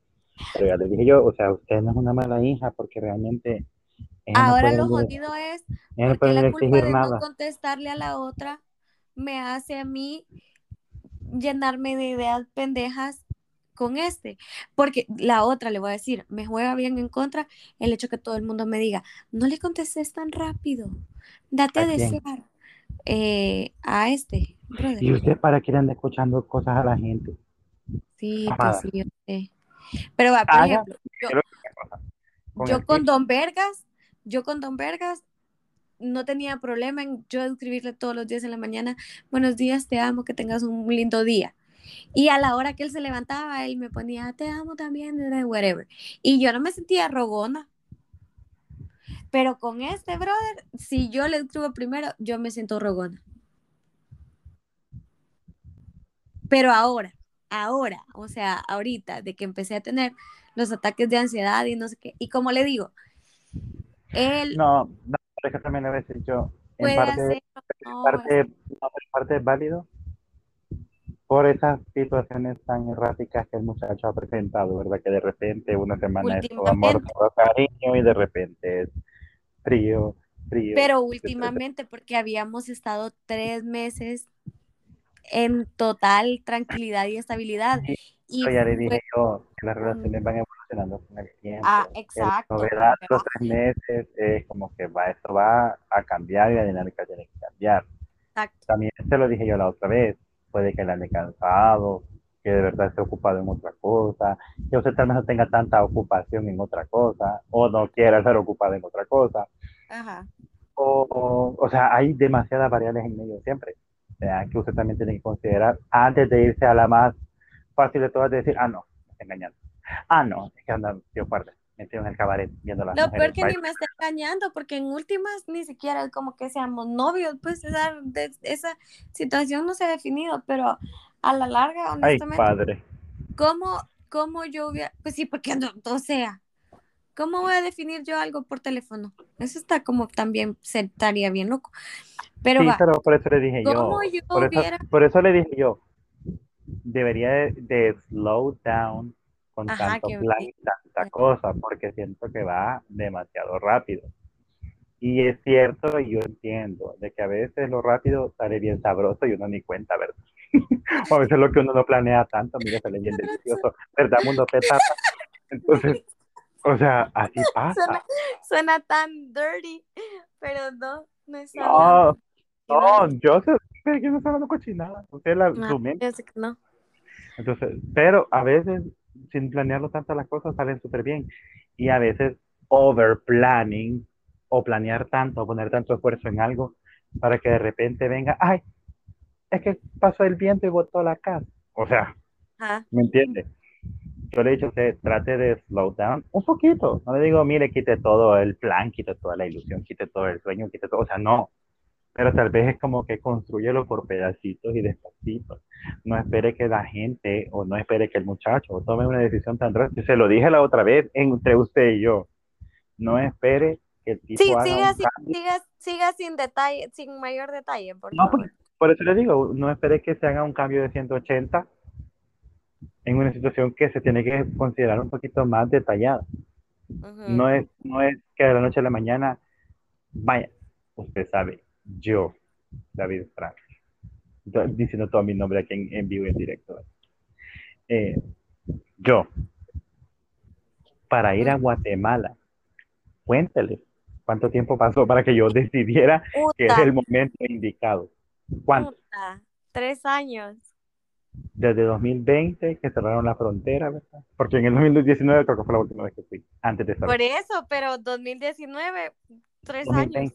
[SPEAKER 2] Pero ya le dije yo, o sea, usted no es una mala hija porque realmente...
[SPEAKER 1] Ahora lo jodido es porque la culpa de no contestarle a la otra me hace a mí llenarme de ideas pendejas con este, porque la otra le voy a decir, me juega bien en contra el hecho que todo el mundo me diga, no le contestes tan rápido, date a, desear eh, a este.
[SPEAKER 2] ¿Y usted para qué anda escuchando cosas a la gente?
[SPEAKER 1] Sí, pues sí, yo sé. Pero, por ejemplo, yo, con Don Vergas, yo con Don Vergas no tenía problema en yo escribirle todos los días en la mañana, buenos días, te amo, que tengas un lindo día. Y a la hora que él se levantaba, él me ponía, te amo también, whatever. Y yo no me sentía rogona. Pero con este brother, si yo le escribo primero, yo me siento rogona. Pero ahora, ahora, o sea, ahorita, de que empecé a tener los ataques de ansiedad y no sé qué, y como le digo, él...
[SPEAKER 2] No, no, es que también a veces yo, en parte, parte, parte es válido, por esas situaciones tan erráticas que el muchacho ha presentado, ¿verdad? Que de repente una semana es todo amor, todo cariño y de repente es frío, frío.
[SPEAKER 1] Pero últimamente, porque habíamos estado tres meses en total tranquilidad y estabilidad. Y
[SPEAKER 2] ya le dije yo que las relaciones van evolucionando con el tiempo.
[SPEAKER 1] Ah, exacto.
[SPEAKER 2] La novedad los tres meses es como que va, esto va a cambiar y la dinámica tiene que cambiar.
[SPEAKER 1] Exacto.
[SPEAKER 2] También se lo dije yo la otra vez, puede que le ande cansado, que de verdad esté ocupado en otra cosa, que usted tal vez no tenga tanta ocupación en otra cosa, o no quiera ser ocupado en otra cosa.
[SPEAKER 1] Ajá.
[SPEAKER 2] O, o, o sea, hay demasiadas variables en medio siempre. O sea, que usted también tiene que considerar antes de irse a la más fácil de todas, de decir, ah, no, me está engañando. Ah, no, es que anda, tío guarda, metido en el cabaret viendo las
[SPEAKER 1] Lo
[SPEAKER 2] mujeres.
[SPEAKER 1] peor que ni me está engañando, porque en últimas ni siquiera es como que seamos novios, pues esa, de- esa situación no se ha definido, pero a la larga,
[SPEAKER 2] Ay,
[SPEAKER 1] honestamente,
[SPEAKER 2] padre.
[SPEAKER 1] ¿cómo, cómo yo hubiera, pues sí, porque no, o sea, ¿cómo voy a definir yo algo por teléfono? Eso está como también, se estaría bien loco. Pero
[SPEAKER 2] Sí,
[SPEAKER 1] va,
[SPEAKER 2] pero por eso le dije yo.
[SPEAKER 1] ¿cómo yo
[SPEAKER 2] Por eso,
[SPEAKER 1] hubiera-
[SPEAKER 2] por eso le dije yo. Debería de, de slow down con
[SPEAKER 1] Ajá,
[SPEAKER 2] tanto plan y tanta cosa, porque siento que va demasiado rápido. Y es cierto, y yo entiendo, de que a veces lo rápido sale bien sabroso y uno ni cuenta, ¿verdad? o a veces lo que uno no planea tanto, mira, sale bien delicioso, ¿verdad, mundo peta? Entonces, o sea, así pasa.
[SPEAKER 1] Suena, suena tan dirty, pero no, no es
[SPEAKER 2] No, no, yo sé que no está hablando cochinada. Usted la,
[SPEAKER 1] Ah, yo sé que no.
[SPEAKER 2] Entonces, pero a veces, sin planearlo tanto, las cosas salen súper bien. Y a veces, over planning o planear tanto, poner tanto esfuerzo en algo para que de repente venga, ay, es que pasó el viento y botó la casa. O sea,
[SPEAKER 1] Ajá.
[SPEAKER 2] ¿me entiende? Yo le he dicho trate de slow down un poquito. No le digo, mire, quite todo el plan, quite toda la ilusión, quite todo el sueño, quite todo. O sea, no. Pero tal vez es como que construyelo por pedacitos y despacito. No espere que la gente o no espere que el muchacho tome una decisión tan drástica. Se lo dije la otra vez entre usted y yo. No espere que el tipo
[SPEAKER 1] Sí,
[SPEAKER 2] haga
[SPEAKER 1] siga,
[SPEAKER 2] un
[SPEAKER 1] sin-
[SPEAKER 2] cambio.
[SPEAKER 1] siga, siga sin detalle, sin mayor detalle, por
[SPEAKER 2] No,
[SPEAKER 1] favor.
[SPEAKER 2] pues, por eso le digo, no espere que se haga un cambio de 180 en una situación que se tiene que considerar un poquito más detallada. No es, no es que de la noche a la mañana, vaya, usted sabe, yo, David Frank, do- diciendo todo mi nombre aquí en, en vivo y en directo. Eh, yo, para ir a Guatemala, cuéntele cuánto tiempo pasó para que yo decidiera que es el momento indicado. ¿Cuánto?
[SPEAKER 1] tres años.
[SPEAKER 2] Desde 2020 que cerraron la frontera, ¿verdad? Porque en el 2019 creo que fue la última vez que fui, antes de cerrar.
[SPEAKER 1] Por eso, pero 2019, tres
[SPEAKER 2] 2020,
[SPEAKER 1] años.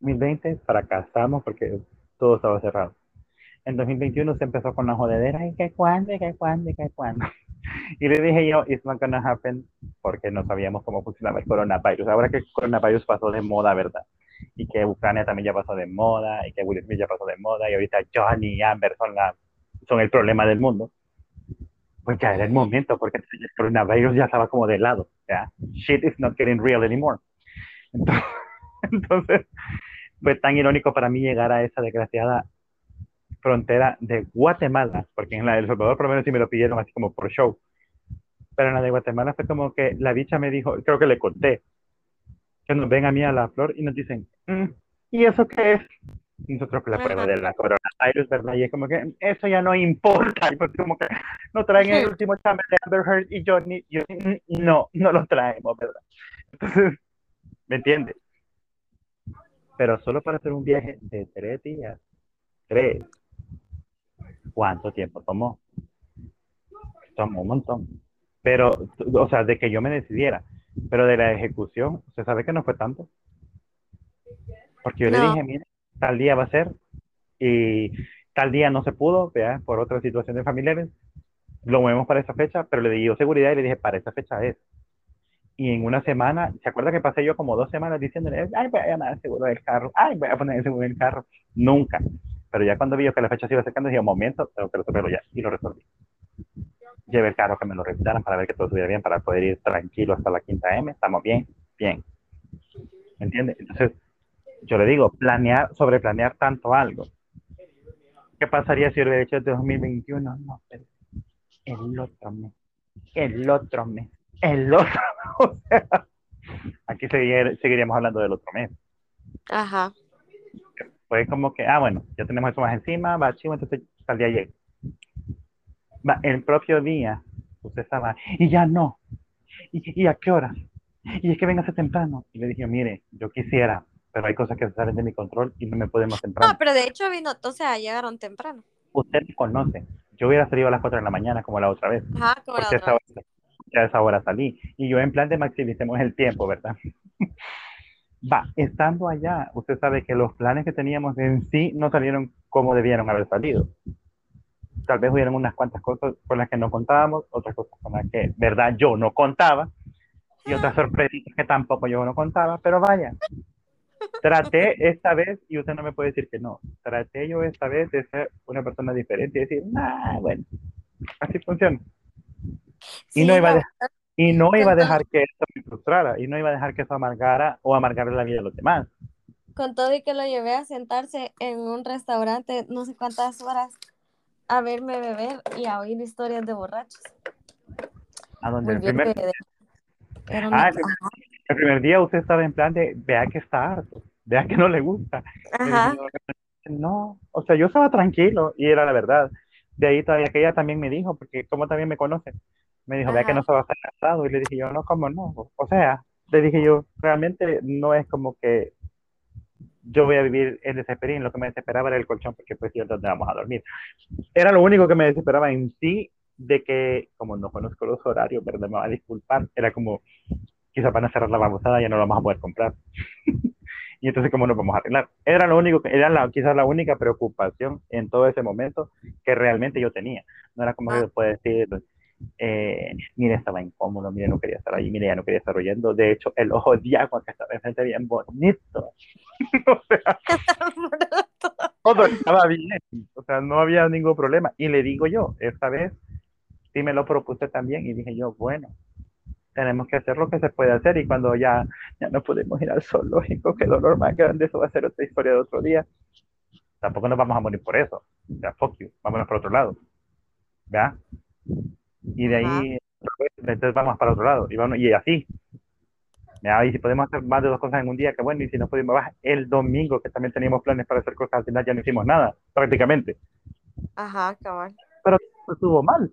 [SPEAKER 2] 2020 fracasamos porque todo estaba cerrado. En 2021 se empezó con la jodedera, y que cuándo, y que cuándo, y que cuándo. Y le dije yo, it's not gonna happen, porque no sabíamos cómo funcionaba el coronavirus. Ahora que el coronavirus pasó de moda, ¿verdad? Y que Ucrania también ya pasó de moda, y que Will Smith ya pasó de moda, y ahorita Johnny y Amber son, la, son el problema del mundo. Pues ya era el momento, porque el coronavirus ya estaba como de lado. ¿ya? Shit is not getting real anymore. Entonces, entonces fue tan irónico para mí llegar a esa desgraciada frontera de Guatemala, porque en la de El Salvador por lo menos sí me lo pidieron así como por show. Pero en la de Guatemala fue como que la bicha me dijo, creo que le conté, que nos ven a mí a la flor y nos dicen, "Mm, ¿y eso qué es? Y nosotros con la prueba de la coronavirus, ¿verdad? Y es como que eso ya no importa. Y pues como que no traen el último chame de Amber Heard y Johnny. Yo, "Mm, no, no lo traemos, ¿verdad? Entonces, ¿me entiendes? Pero solo para hacer un viaje de tres días, tres, ¿cuánto tiempo tomó? Tomó un montón. Pero, o sea, de que yo me decidiera. Pero de la ejecución, ¿usted sabe que no fue tanto? Porque yo le
[SPEAKER 1] No.
[SPEAKER 2] dije, mire, tal día va a ser y tal día no se pudo, vea, por otras situaciones familiares. Lo movemos para esa fecha, pero le di yo seguridad y le dije, para esa fecha es. Y en una semana, ¿se acuerda que pasé yo como dos semanas diciéndole, ay, voy a llamar al seguro del carro, ay, voy a poner el seguro del carro? Nunca. Pero ya cuando vi que la fecha se iba acercando, dije, un momento, tengo que resolverlo ya. Y lo resolví. Llevé el carro que me lo revisaran para ver que todo estuviera bien, para poder ir tranquilo hasta la quinta M. Estamos bien, bien. ¿Me entiende? Entonces, yo le digo, planear, sobre planear tanto algo. ¿Qué pasaría si hubiera hecho desde 2021? No, pero el otro mes, el otro mes, el otro. o sea, aquí seguir- seguiríamos hablando del otro mes.
[SPEAKER 1] Ajá.
[SPEAKER 2] Fue como que, ah, bueno, ya tenemos eso más encima, va chivo, entonces día llega. Va, el propio día, usted estaba, y ya no. ¿Y, y a qué hora? Y es que véngase temprano. Y le dije, mire, yo quisiera, pero hay cosas que salen de mi control y no me pueden más temprano.
[SPEAKER 1] No, pero de hecho vino, sea, llegaron temprano.
[SPEAKER 2] Usted me conoce. Yo hubiera salido a las 4 de la mañana como la otra vez.
[SPEAKER 1] Ajá, como la otra vez.
[SPEAKER 2] Ya esa hora salí. Y yo en plan de maximicemos el tiempo, ¿verdad? Va, estando allá, usted sabe que los planes que teníamos en sí no salieron como debieron haber salido. Tal vez hubieran unas cuantas cosas con las que no contábamos, otras cosas con las que, ¿verdad? Yo no contaba. Y otras sorpresitas que tampoco yo no contaba, pero vaya. Traté esta vez, y usted no me puede decir que no, traté yo esta vez de ser una persona diferente y decir, nah, bueno, así funciona. Y no iba a dejar y no iba a dejar que eso me frustrara, y no iba a dejar que eso amargara o amargara la vida de los demás.
[SPEAKER 1] con todo y que lo llevé a sentarse en un restaurante no sé cuántas horas a verme beber y a oír historias de borrachos.
[SPEAKER 2] A donde el primer, Ah, el primer- el primer día usted estaba en plan de, vea que está harto, vea que no le gusta.
[SPEAKER 1] Ajá.
[SPEAKER 2] Yo, No, o sea, yo estaba tranquilo y era la verdad. De ahí todavía que ella también me dijo, porque como también me conoce, me dijo, vea que no estaba casado. Y le dije yo, no, ¿cómo no? O sea, le dije yo, realmente no es como que yo voy a vivir en desesperín. Lo que me desesperaba era el colchón, porque pues yo donde vamos a dormir. Era lo único que me desesperaba en sí, de que, como no conozco los horarios, ¿verdad? Me va a disculpar. Era como, quizás van a cerrar la babosada, ya no lo vamos a poder comprar. y entonces, ¿cómo nos vamos a arreglar? Era lo único, que, era la, quizás la única preocupación en todo ese momento que realmente yo tenía. No era como
[SPEAKER 1] Ah.
[SPEAKER 2] que puede decir, eh, mire, estaba incómodo, mire, no quería estar ahí, mire, ya no quería estar oyendo. De hecho, el ojo de agua que estaba enfrente bien bonito. o sea, todo estaba bien. O sea, no había ningún problema. Y le digo yo, esta vez sí me lo propuse también y dije yo, bueno, tenemos que hacer lo que se puede hacer y cuando ya, ya no podemos ir al zoológico, qué dolor más grande, eso va a ser otra historia de otro día. Tampoco nos vamos a morir por eso. Sea, fuck you, vámonos para otro lado. ¿Verdad? Y de ahí, entonces vamos para otro lado. Y, vamos, y así. ¿verdad? Y si podemos hacer más de dos cosas en un día, que bueno. Y si no podemos, el domingo, que también teníamos planes para hacer cosas, al final ya no hicimos nada, prácticamente.
[SPEAKER 1] Ajá, cabal.
[SPEAKER 2] Pero estuvo mal.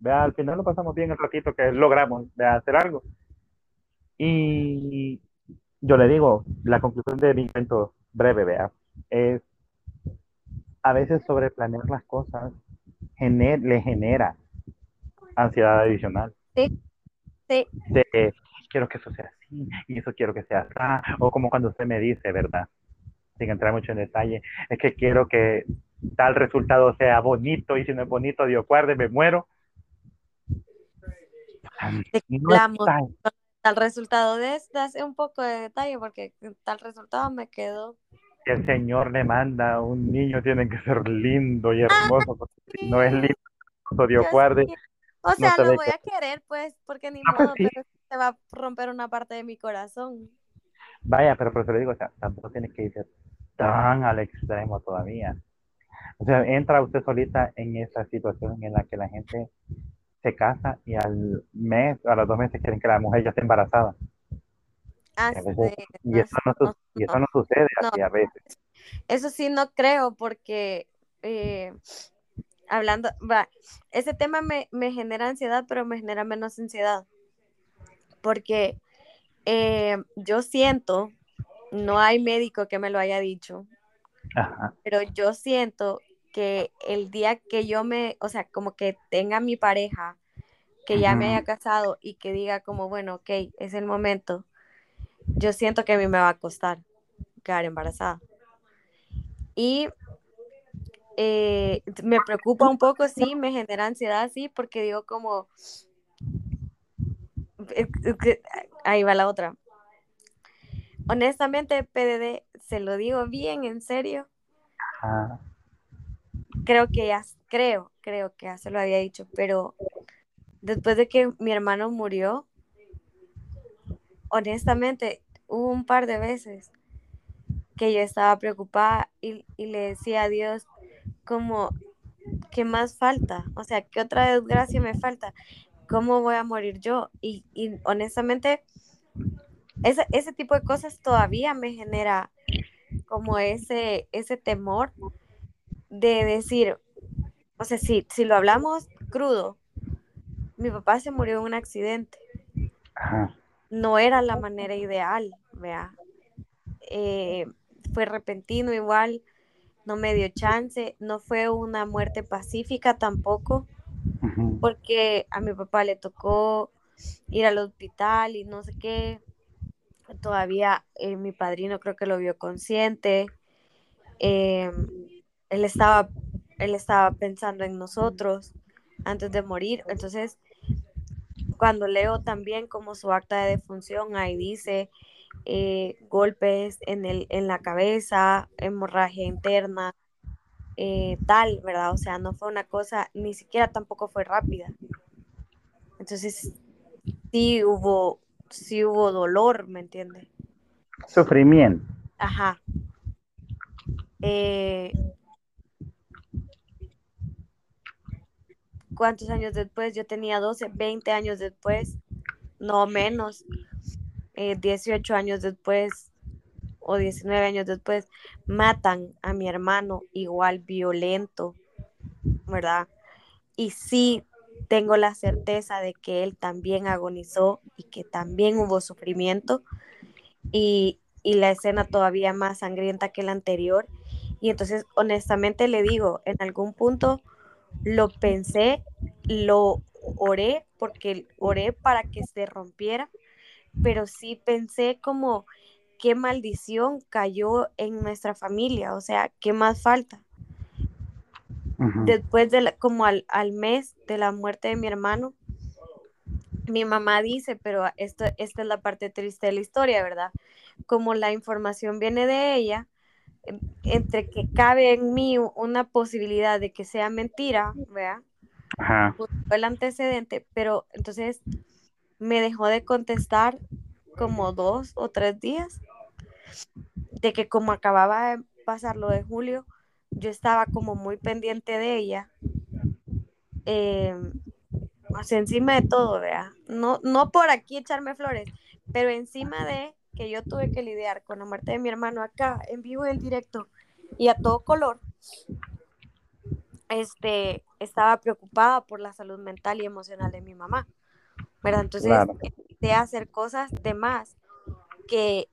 [SPEAKER 2] Vea, al final lo pasamos bien el ratito que logramos vea, hacer algo. Y yo le digo, la conclusión de mi cuento breve, vea, es a veces sobreplanear las cosas gener- le genera ansiedad adicional.
[SPEAKER 1] Sí, sí.
[SPEAKER 2] De quiero que eso sea así, y eso quiero que sea así, o como cuando usted me dice, ¿verdad? Sin entrar mucho en detalle, es que quiero que tal resultado sea bonito, y si no es bonito, Dios guarde, me muero. No está-
[SPEAKER 1] Tal resultado de hace un poco de detalle porque tal resultado me quedó.
[SPEAKER 2] que el Señor le manda un niño, tiene que ser lindo y hermoso, porque si no es lindo, Dios guarde.
[SPEAKER 1] sí. O sea,
[SPEAKER 2] se
[SPEAKER 1] lo voy
[SPEAKER 2] que-
[SPEAKER 1] a querer, pues, porque ni
[SPEAKER 2] Ah, pues
[SPEAKER 1] modo,
[SPEAKER 2] sí.
[SPEAKER 1] pero se va a romper una parte de mi corazón.
[SPEAKER 2] Vaya, pero por eso le digo, o sea, tampoco tiene que irse tan al extremo todavía. O sea, entra usted solita en esa situación en la que la gente se casa y al mes, a los dos meses quieren que la mujer ya esté embarazada.
[SPEAKER 1] Ah,
[SPEAKER 2] Y, a veces-
[SPEAKER 1] sí,
[SPEAKER 2] y
[SPEAKER 1] no,
[SPEAKER 2] eso, no,
[SPEAKER 1] no,
[SPEAKER 2] y eso no sucede así a veces.
[SPEAKER 1] Eso sí no creo porque eh, hablando, va, ese tema me, me genera ansiedad, pero me genera menos ansiedad. Porque eh, yo siento, no hay médico que me lo haya dicho,
[SPEAKER 2] Ajá.
[SPEAKER 1] pero yo siento que el día que yo me, o sea, como que tenga mi pareja, que ya me haya casado y que diga como, bueno, ok, es el momento, yo siento que a mí me va a costar quedar embarazada. Y eh, me preocupa un poco, sí, me genera ansiedad, sí, porque digo como, ahí va la otra. Honestamente, PDD, se lo digo bien en serio. Creo que ya, creo, creo que ya se lo había dicho, pero después de que mi hermano murió, honestamente, hubo un par de veces que yo estaba preocupada y, y le decía a Dios como, ¿qué más falta? O sea, ¿qué otra desgracia me falta? ¿Cómo voy a morir yo? Y, y honestamente, ese, ese tipo de cosas todavía me genera como ese, ese temor de decir, o sea, si, si lo hablamos crudo, mi papá se murió en un accidente,
[SPEAKER 2] Ajá.
[SPEAKER 1] no era la manera ideal, vea. eh, fue repentino igual, no me dio chance, no fue una muerte pacífica tampoco, porque a mi papá le tocó ir al hospital y no sé qué, todavía eh, mi padrino creo que lo vio consciente, eh, él, estaba, él estaba pensando en nosotros antes de morir, entonces cuando leo también como su acta de defunción, ahí dice eh, golpes en, el, en la cabeza, hemorragia interna, eh, tal, ¿verdad? O sea, no fue una cosa, ni siquiera tampoco fue rápida. Entonces, sí hubo, sí hubo dolor, ¿me entiendes?
[SPEAKER 2] Sufrimiento.
[SPEAKER 1] Ajá. Eh, ¿Cuántos años después? Yo tenía 12, 20 años después, no menos, 18 años después o 19 años después, matan a mi hermano igual violento, ¿verdad? Y sí tengo la certeza de que él también agonizó y que también hubo sufrimiento y, y la escena todavía más sangrienta que la anterior. Y entonces, honestamente le digo, en algún punto lo pensé, lo oré, porque oré para que se rompiera, pero sí pensé como qué maldición cayó en nuestra familia, o sea, ¿qué más falta? Después de como al, al, mes de la muerte de mi hermano, mi mamá dice, pero esto, esta es la parte triste de la historia, ¿verdad? Como la información viene de ella, entre que cabe en mí una posibilidad de que sea mentira, ¿verdad? Ajá. el antecedente, pero entonces me dejó de contestar como dos o tres días, de que como acababa de pasar lo de julio, yo estaba como muy pendiente de ella, eh, encima de todo, ¿verdad? No, no por aquí echarme flores, pero encima de que yo tuve que lidiar con la muerte de mi hermano acá, en vivo y en directo, y a todo color, este, estaba preocupada por la salud mental y emocional de mi mamá. ¿verdad? Entonces, de hacer cosas de más que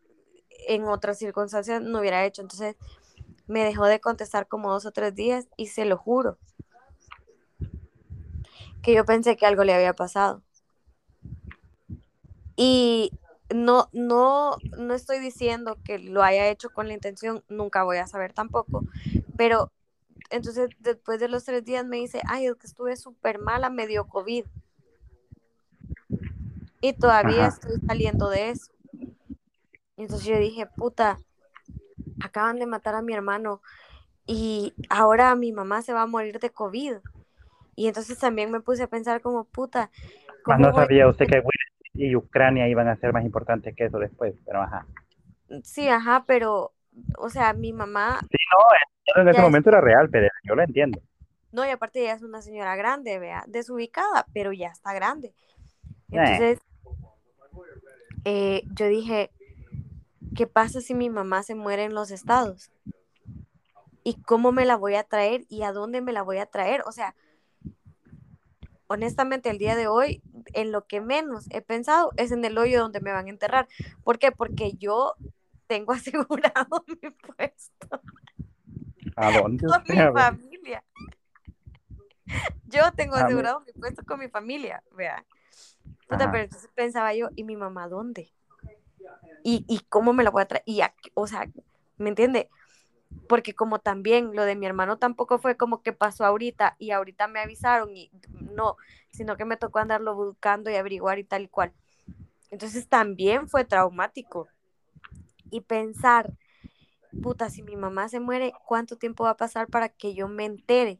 [SPEAKER 1] en otras circunstancias no hubiera hecho. Entonces, me dejó de contestar como dos o tres días y se lo juro que yo pensé que algo le había pasado. Y no, no, no estoy diciendo que lo haya hecho con la intención, nunca voy a saber tampoco, pero entonces después de los tres días me dice, ay, es que estuve súper mala, me dio COVID. Y todavía estoy saliendo de eso. entonces yo dije, puta, acaban de matar a mi hermano y ahora mi mamá se va a morir de COVID. Y entonces también me puse a pensar como, puta.
[SPEAKER 2] no sabía usted que y Ucrania iban a ser más importantes que eso después, pero ajá.
[SPEAKER 1] Sí, ajá, pero, o sea, mi mamá...
[SPEAKER 2] Sí, no, en ese momento era real, pero yo lo entiendo.
[SPEAKER 1] No, y aparte ella es una señora grande, vea, desubicada, pero ya está grande. Entonces, eh, yo dije, ¿qué pasa si mi mamá se muere en los estados? ¿Y cómo me la voy a traer y a dónde me la voy a traer? O sea, honestamente el día de hoy, en lo que menos he pensado es en el hoyo donde me van a enterrar. ¿Por qué? Porque yo tengo asegurado mi puesto.
[SPEAKER 2] ¿A dónde?
[SPEAKER 1] Con mi familia. Yo tengo asegurado mi puesto con mi familia, vea. pero entonces pensaba yo, ¿y mi mamá dónde? ¿Y, cómo me la voy a traer? Y, o sea, ¿me entiende? Porque como también lo de mi hermano tampoco fue como que pasó ahorita y ahorita me avisaron y no, sino que me tocó andarlo buscando y averiguar y tal y cual. Entonces también fue traumático. Y pensar, puta, si mi mamá se muere, ¿cuánto tiempo va a pasar para que yo me entere?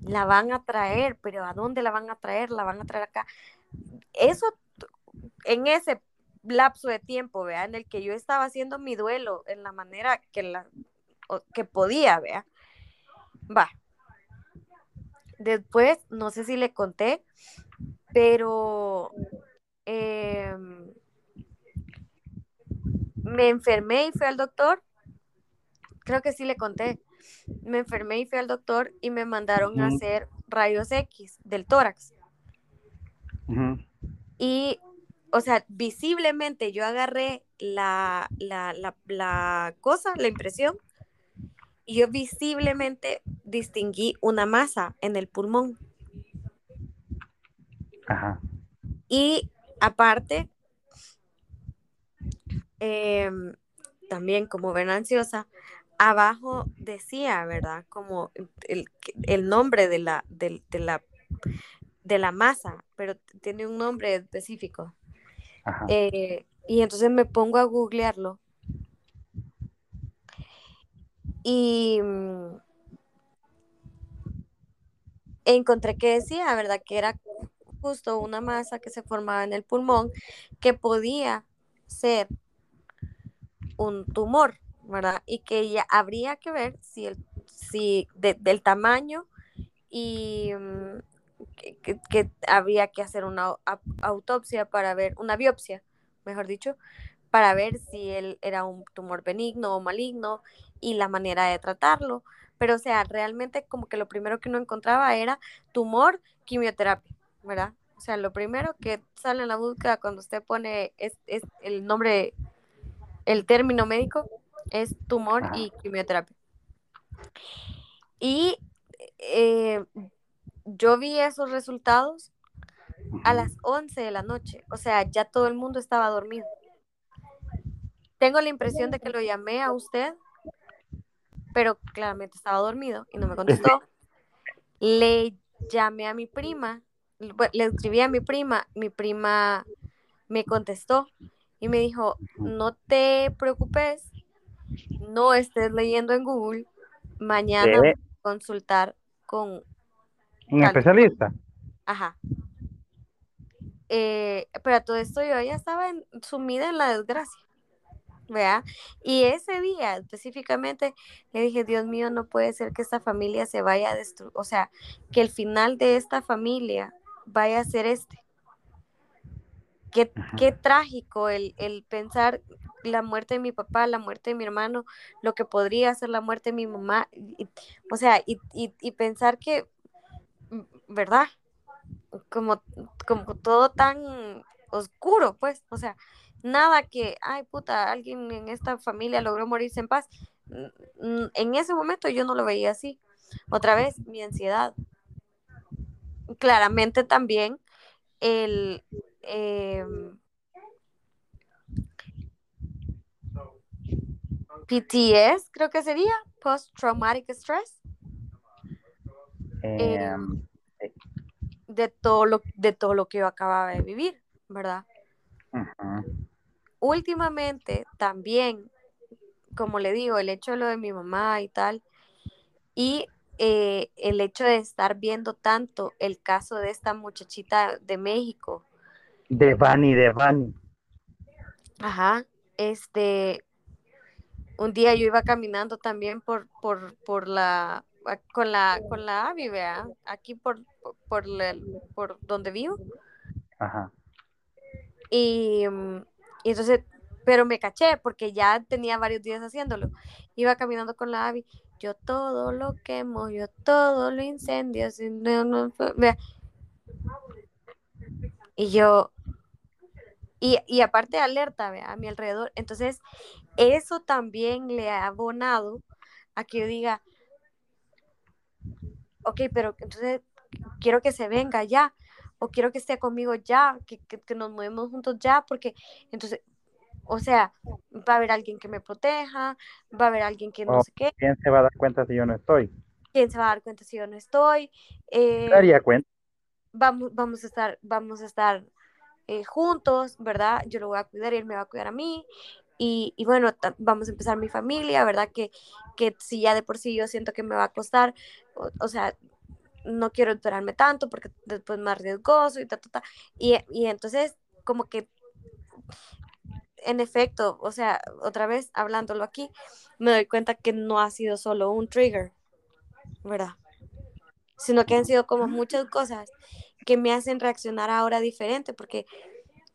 [SPEAKER 1] La van a traer, pero ¿a dónde la van a traer? La van a traer acá. Eso, en ese lapso de tiempo, vea, en el que yo estaba haciendo mi duelo en la manera que, la, que podía, vea. Va. Después, no sé si le conté, pero em, me enfermé y fui al doctor. Creo que sí le conté. Me enfermé y fui al doctor y me mandaron a hacer rayos X del tórax. Y o sea, visiblemente yo agarré la, la, la, la cosa, la impresión, y yo visiblemente distinguí una masa en el pulmón.
[SPEAKER 2] Ajá.
[SPEAKER 1] Y aparte, eh, también como ven ansiosa, abajo decía, ¿verdad? Como el, el nombre de la, de, de, la, de la masa, pero tiene un nombre específico.
[SPEAKER 2] Ajá.
[SPEAKER 1] Eh, y entonces me pongo a googlearlo. Y mm, encontré que decía, ¿verdad? Que era justo una masa que se formaba en el pulmón que podía ser un tumor, ¿verdad? Y que ya habría que ver si, el, si de, del tamaño y um, que, que, que, que hacer una autopsia para ver, una biopsia, mejor dicho, para ver si él era un tumor benigno o maligno y la manera de tratarlo. Pero, o sea, realmente como que lo primero que uno encontraba era tumor, quimioterapia, ¿verdad? O sea, lo primero que sale en la búsqueda cuando usted pone es, es el nombre, el término médico, es tumor y quimioterapia. Y eh, yo vi esos resultados a las 11 de la noche, o sea, ya todo el mundo estaba dormido. Tengo la impresión de que lo llamé a usted, pero claramente estaba dormido y no me contestó. Le llamé a mi prima, le escribí a mi prima, mi prima me contestó y me dijo, no te preocupes, no estés leyendo en Google, mañana voy a consultar con
[SPEAKER 2] un especialista.
[SPEAKER 1] Ajá. Eh, pero todo esto yo ya estaba en, sumida en la desgracia. ¿Vea? Y ese día específicamente le dije, Dios mío, no puede ser que esta familia se vaya a destruir, o sea, que el final de esta familia vaya a ser este. Qué, qué trágico el, el, pensar la muerte de mi papá, la muerte de mi hermano, lo que podría ser la muerte de mi mamá, y, o sea, y, y, y, pensar que, ¿verdad? Como, como todo tan oscuro, pues, o sea, nada que, ay puta, alguien en esta familia logró morirse en paz. En ese momento yo no lo veía así. Otra vez, mi ansiedad. Claramente también el... Eh, PTS, creo que sería, Post Traumatic Stress.
[SPEAKER 2] Eh,
[SPEAKER 1] eh, de, todo lo, de todo lo que yo acababa de vivir, ¿verdad?
[SPEAKER 2] uh -huh.
[SPEAKER 1] Últimamente también, como le digo, el hecho de lo de mi mamá y tal, y eh, el hecho de estar viendo tanto el caso de esta muchachita de México.
[SPEAKER 2] De Bani, de Bani.
[SPEAKER 1] Ajá, este, un día yo iba caminando también por, por, por la, con la, con la AVI, ¿vea? Aquí por, por, la, por donde vivo.
[SPEAKER 2] Ajá.
[SPEAKER 1] Y, y, entonces, pero me caché porque ya tenía varios días haciéndolo. Iba caminando con la AVI, yo todo lo quemo, yo todo lo incendio. Así, no, no, vea. Y yo, y, y, aparte alerta ¿vea? a mi alrededor. Entonces, eso también le ha abonado a que yo diga, ok, pero entonces quiero que se venga ya, o quiero que esté conmigo ya, que, que, que nos movemos juntos ya, porque entonces, o sea, va a haber alguien que me proteja, va a haber alguien que no
[SPEAKER 2] oh,
[SPEAKER 1] sé qué.
[SPEAKER 2] ¿Quién se va a dar cuenta si yo no estoy?
[SPEAKER 1] ¿Quién se va a dar cuenta si yo no estoy? Eh,
[SPEAKER 2] daría cuenta.
[SPEAKER 1] Vamos, vamos a estar, vamos a estar eh, juntos, ¿verdad? Yo lo voy a cuidar y él me va a cuidar a mí. Y, y bueno, vamos a empezar mi familia, ¿verdad? Que, que si ya de por sí yo siento que me va a costar, o, o sea, no quiero enterarme tanto porque después más riesgoso y ta, ta, ta. Y, y entonces, como que, en efecto, o sea, otra vez hablándolo aquí, me doy cuenta que no ha sido solo un trigger, ¿verdad? Sino que han sido como muchas cosas que me hacen reaccionar ahora diferente, porque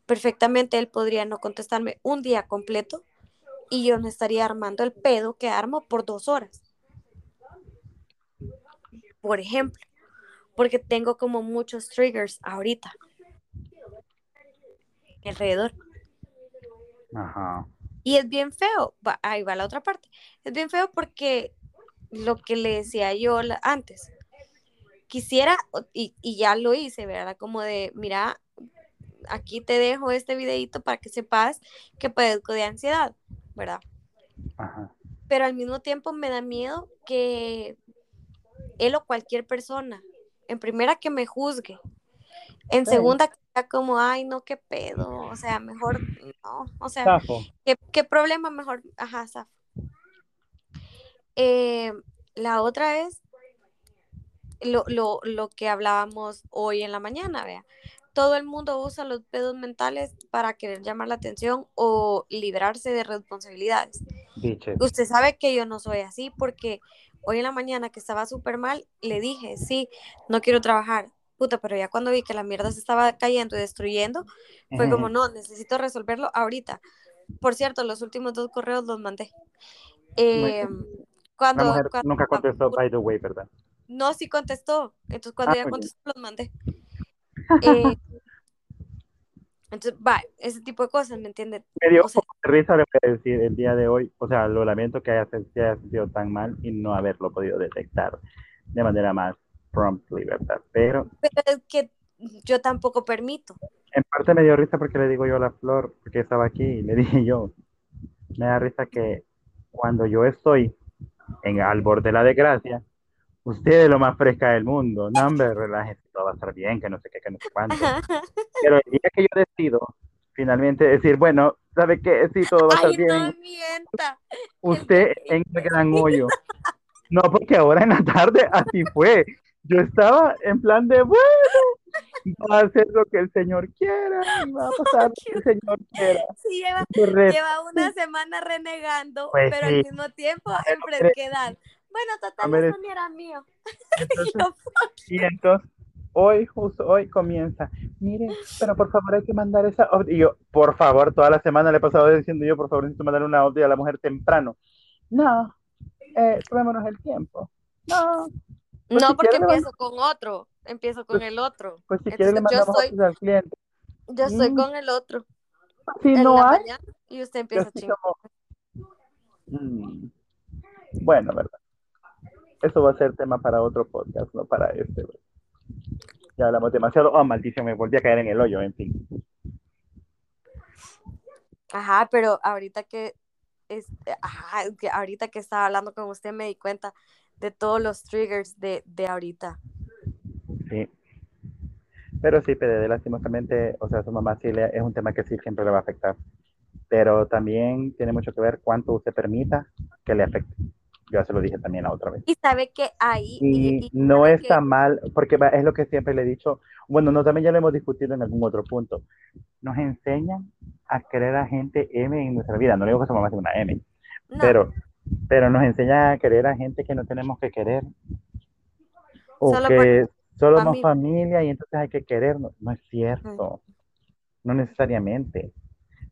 [SPEAKER 1] perfectamente él podría no contestarme un día completo y yo no estaría armando el pedo que armo por dos horas. Por ejemplo, porque tengo como muchos triggers ahorita. alrededor.
[SPEAKER 2] Ajá.
[SPEAKER 1] Y es bien feo, va- ahí va la otra parte, es bien feo porque lo que le decía yo la- antes, quisiera, y ya lo hice, ¿verdad? Como de, mira, aquí te dejo este videito para que sepas que padezco de ansiedad, ¿verdad?
[SPEAKER 2] Ajá.
[SPEAKER 1] Pero al mismo tiempo me da miedo que él o cualquier persona, en primera que me juzgue, en
[SPEAKER 2] Sí.
[SPEAKER 1] segunda que sea como, ay, no, qué pedo, o sea, mejor, no, o sea. ¿Qué, qué problema mejor? Ajá, zafo. Eh, la otra es lo, lo, lo que hablábamos hoy en la mañana, vea. Todo el mundo usa los pedos mentales para querer llamar la atención o librarse de responsabilidades. Usted sabe que yo no soy así porque hoy en la mañana que estaba súper mal, le dije, sí, no quiero trabajar. Puta, pero ya cuando vi que la mierda se estaba cayendo y destruyendo, fue como, no, necesito resolverlo ahorita. Por cierto, los últimos dos correos los mandé. Eh,
[SPEAKER 2] La
[SPEAKER 1] cuando,
[SPEAKER 2] mujer
[SPEAKER 1] cuando-
[SPEAKER 2] nunca contestó, by the way, ¿verdad?
[SPEAKER 1] no, sí contestó. Entonces, cuando
[SPEAKER 2] Ah,
[SPEAKER 1] ya contestó, los mandé. Eh, entonces, va, ese tipo de cosas, ¿me entiende?
[SPEAKER 2] Me dio
[SPEAKER 1] O sea-
[SPEAKER 2] un poco de risa, le voy a decir, el día de hoy. O sea, lo lamento que haya, se haya sentido tan mal y no haberlo podido detectar de manera más promptly, ¿verdad? Pero
[SPEAKER 1] Pero es que yo tampoco permito.
[SPEAKER 2] en parte me dio risa porque le digo yo a la flor, porque estaba aquí y le dije yo, me da risa que cuando yo estoy en al borde de la desgracia, usted es lo más fresca del mundo. No, hombre, relájese, todo va a estar bien, que no sé qué, que no sé cuánto. Pero el día que yo decido finalmente decir, bueno, ¿sabe qué? Sí, todo va a estar
[SPEAKER 1] Ay,
[SPEAKER 2] bien.
[SPEAKER 1] no mienta.
[SPEAKER 2] Usted en el gran hoyo. No, porque ahora en la tarde así fue. Yo estaba en plan de, bueno, va a hacer lo que el Señor quiera y va a pasar lo que el Señor quiera.
[SPEAKER 1] Sí, lleva, una semana renegando,
[SPEAKER 2] Pues
[SPEAKER 1] pero
[SPEAKER 2] sí.
[SPEAKER 1] al mismo tiempo en fresquedad. Bueno, total,
[SPEAKER 2] Hombre.
[SPEAKER 1] eso ni era mío.
[SPEAKER 2] Entonces,
[SPEAKER 1] Yo,
[SPEAKER 2] y entonces, hoy, justo hoy comienza, mire, pero por favor hay que mandar esa. Y yo, por favor, toda la semana le he pasado diciendo yo, por favor, necesito mandar una update a la mujer temprano. No, eh, tomémonos el tiempo. No, Pues
[SPEAKER 1] no,
[SPEAKER 2] si
[SPEAKER 1] porque
[SPEAKER 2] quiere,
[SPEAKER 1] empiezo con otro, empiezo con
[SPEAKER 2] Pues-
[SPEAKER 1] el otro.
[SPEAKER 2] pues si quiere le
[SPEAKER 1] Entonces, yo
[SPEAKER 2] mandamos
[SPEAKER 1] soy,
[SPEAKER 2] al cliente.
[SPEAKER 1] yo estoy
[SPEAKER 2] Mm.
[SPEAKER 1] con el otro
[SPEAKER 2] Si
[SPEAKER 1] en
[SPEAKER 2] no
[SPEAKER 1] la
[SPEAKER 2] hay,
[SPEAKER 1] mañana y usted empieza chingar.
[SPEAKER 2] como, mm, bueno, ¿verdad? Eso va a ser tema para otro podcast, no para este. Ya hablamos demasiado. Oh, maldición, me volví a caer en el hoyo, en fin.
[SPEAKER 1] Ajá, pero ahorita que es, ajá, es que ahorita que estaba hablando con usted me di cuenta de todos los triggers de, de ahorita.
[SPEAKER 2] Sí. Pero sí, PDD, lastimosamente, o sea, su mamá sí le, es un tema que sí siempre le va a afectar. Pero también tiene mucho que ver cuánto usted permita que le afecte. Yo ya se lo dije también la otra vez.
[SPEAKER 1] Y sabe que ahí
[SPEAKER 2] Y,
[SPEAKER 1] y- y
[SPEAKER 2] no está
[SPEAKER 1] que-
[SPEAKER 2] mal, porque es lo que siempre le he dicho. Bueno, no, también ya lo hemos discutido en algún otro punto. Nos enseñan a querer a gente M en nuestra vida. No digo que su mamá sea una M,
[SPEAKER 1] no,
[SPEAKER 2] pero, pero nos enseñan a querer a gente que no tenemos que querer. O
[SPEAKER 1] Solo
[SPEAKER 2] que solo somos
[SPEAKER 1] familia.
[SPEAKER 2] familia y entonces hay que querernos. No es cierto. No necesariamente.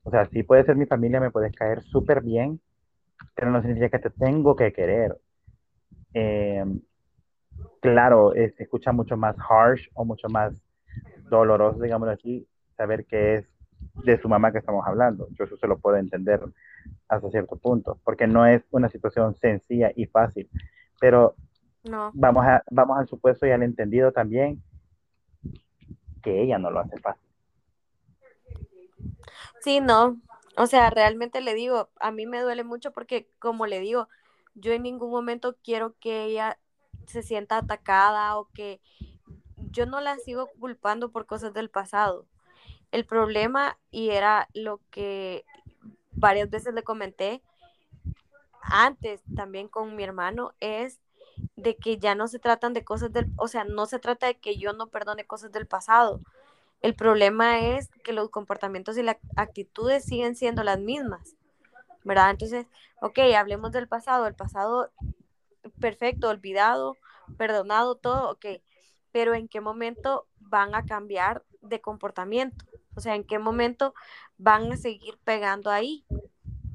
[SPEAKER 2] O sea, sí puede ser mi familia, me puedes caer súper bien, pero no significa que te tengo que querer. Eh, claro, se escucha mucho más harsh o mucho más doloroso, digámoslo así, saber que es de su mamá que estamos hablando. Yo eso se lo puedo entender hasta cierto punto, porque no es una situación sencilla y fácil. Pero
[SPEAKER 1] no,
[SPEAKER 2] vamos, a, vamos al supuesto y al entendido también que ella no lo hace fácil.
[SPEAKER 1] sí, no. O sea, realmente le digo, a mí me duele mucho porque, como le digo, yo en ningún momento quiero que ella se sienta atacada o que yo no la sigo culpando por cosas del pasado. El problema, y era lo que varias veces le comenté antes también con mi hermano, es de que ya no se tratan de cosas del, o sea, no se trata de que yo no perdone cosas del pasado. El problema es que los comportamientos y las actitudes siguen siendo las mismas, ¿verdad? Entonces, ok, hablemos del pasado, el pasado perfecto, olvidado, perdonado, todo, ok, pero ¿en qué momento van a cambiar de comportamiento? O sea, ¿en qué momento van a seguir pegando ahí?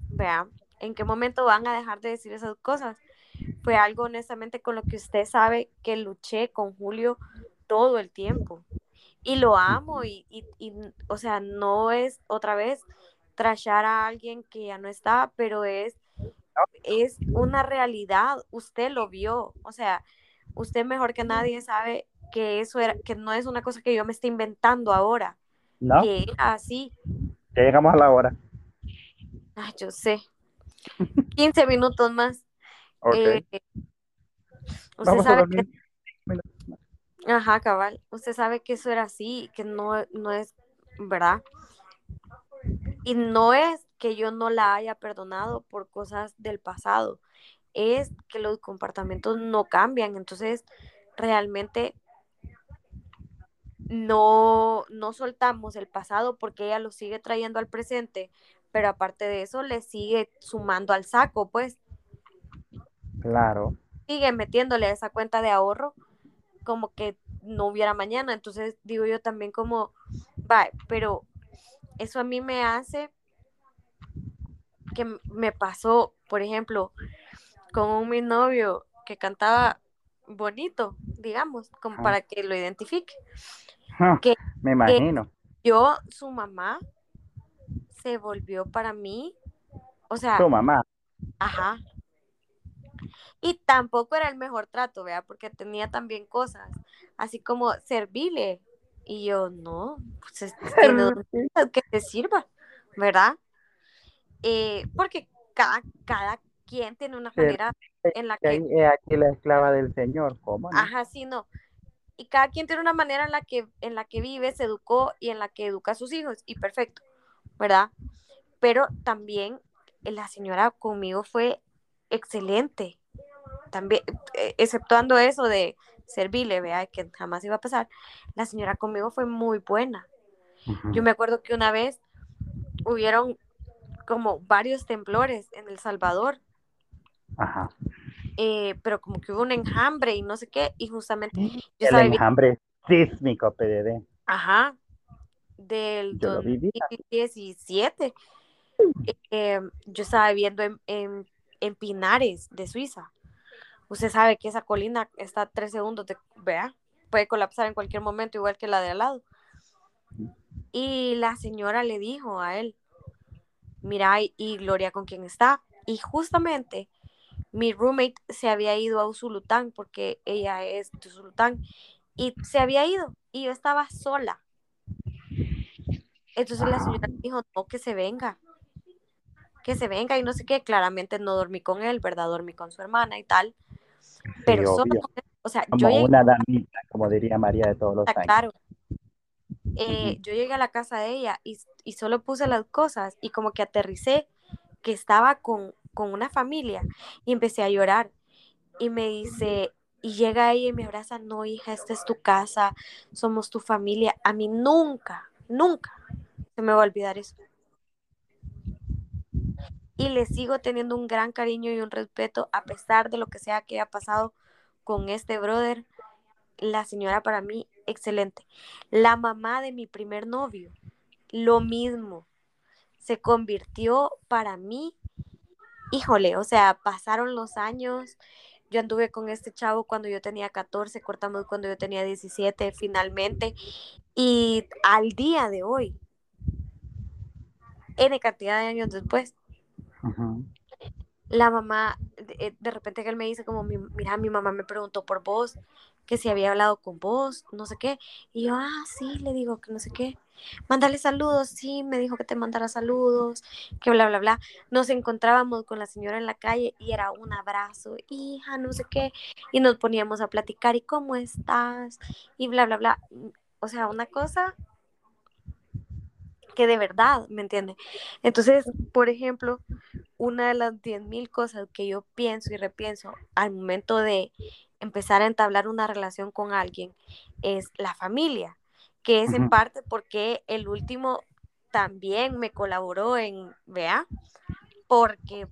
[SPEAKER 1] Vean, ¿en qué momento van a dejar de decir esas cosas? Fue algo honestamente con lo que usted sabe que luché con Julio todo el tiempo. Y lo amo y, y, y, o sea, no es otra vez trashar a alguien que ya no está, pero es, es una realidad, usted lo vio, o sea, usted mejor que nadie sabe que eso era, que no es una cosa que yo me esté inventando ahora,
[SPEAKER 2] ¿No?
[SPEAKER 1] que era así.
[SPEAKER 2] Ya llegamos a la hora.
[SPEAKER 1] Ay, yo sé. 15 minutos más. Eh, usted
[SPEAKER 2] Vamos
[SPEAKER 1] sabe que, ajá, cabal, usted sabe que eso era así, que no, no es, ¿verdad? Y no es que yo no la haya perdonado por cosas del pasado, es que los comportamientos no cambian, entonces realmente no, no soltamos el pasado porque ella lo sigue trayendo al presente, pero aparte de eso le sigue sumando al saco, pues
[SPEAKER 2] Claro.
[SPEAKER 1] sigue metiéndole a esa cuenta de ahorro como que no hubiera mañana. Entonces digo yo también como, va, pero eso a mí me hace que me pasó, por ejemplo, con un mi novio que cantaba bonito, digamos, como para que lo identifique.
[SPEAKER 2] Ja,
[SPEAKER 1] Que-
[SPEAKER 2] Me imagino.
[SPEAKER 1] Yo, su mamá, se volvió para mí, o sea,
[SPEAKER 2] Tu mamá.
[SPEAKER 1] Ajá. Y tampoco era el mejor trato, ¿vea? Porque tenía también cosas, así como servile. Y yo, no, pues es- tiene dos cosas que te sirva, ¿verdad? Eh, porque cada, cada quien tiene una
[SPEAKER 2] Sí.
[SPEAKER 1] manera en la
[SPEAKER 2] Que aquí la esclava del Señor. ¿Cómo no?
[SPEAKER 1] ajá, sí, no. Y cada quien tiene una manera en la que, en la que vive, se educó y en la que educa a sus hijos, y perfecto, ¿verdad? Pero también eh, la señora conmigo fue excelente. También, eh, exceptuando eso de servirle, vea, que jamás iba a pasar, la señora conmigo fue muy buena. Yo me acuerdo que una vez hubieron como varios temblores en El Salvador,
[SPEAKER 2] Ajá.
[SPEAKER 1] eh, pero como que hubo un enjambre y no sé qué, y justamente yo
[SPEAKER 2] El enjambre sísmico, PDD.
[SPEAKER 1] ajá, del
[SPEAKER 2] Yo lo viví.
[SPEAKER 1] 2017, eh, yo estaba viviendo en, en, en Pinares, de Suiza. Usted sabe que esa colina está tres segundos de, vea, puede colapsar en cualquier momento, igual que la de al lado. Y la señora le dijo a él, mira, y, y Gloria con quién está. Y justamente mi roommate se había ido a Usulután porque ella es de Usulután y se había ido y yo estaba sola. Entonces la señora dijo, no, que se venga, que se venga y no sé qué. Claramente no dormí con él, ¿verdad? Dormí con su hermana y tal. Pero
[SPEAKER 2] Sí,
[SPEAKER 1] solo o sea, yo
[SPEAKER 2] Como
[SPEAKER 1] llegué
[SPEAKER 2] una damita, como diría María de todos los
[SPEAKER 1] Está
[SPEAKER 2] años.
[SPEAKER 1] claro. Eh. Yo llegué a la casa de ella y, y solo puse las cosas y como que aterricé que estaba con, con una familia y empecé a llorar y me dice, y llega ella y me abraza, no hija, esta es tu casa, somos tu familia. A mí nunca, nunca se me va a olvidar eso. Y le sigo teniendo un gran cariño y un respeto a pesar de lo que sea que haya pasado con este brother. La señora para mí, excelente. La mamá de mi primer novio, lo mismo. Se convirtió para mí, híjole, o sea, pasaron los años. Yo anduve con este chavo cuando yo tenía 14, cortamos cuando yo tenía 17, finalmente. Y al día de hoy, N cantidad de años después, La mamá, de, de repente él me dice como, mi- mira, mi mamá me preguntó por vos, que si había hablado con vos, no sé qué. Y yo, ah, sí, le digo que no sé qué. Mándale saludos, sí, me dijo que te mandara saludos, que bla, bla, bla. Nos encontrábamos con la señora en la calle y era un abrazo, hija, no sé qué. Y nos poníamos a platicar, ¿y cómo estás? Y bla, bla, bla. O sea, una cosa que de verdad, ¿me entiende? Entonces, por ejemplo, una de las 10.000 cosas que yo pienso y repienso al momento de empezar a entablar una relación con alguien es la familia, que es en parte porque el último también me colaboró en, vea, porque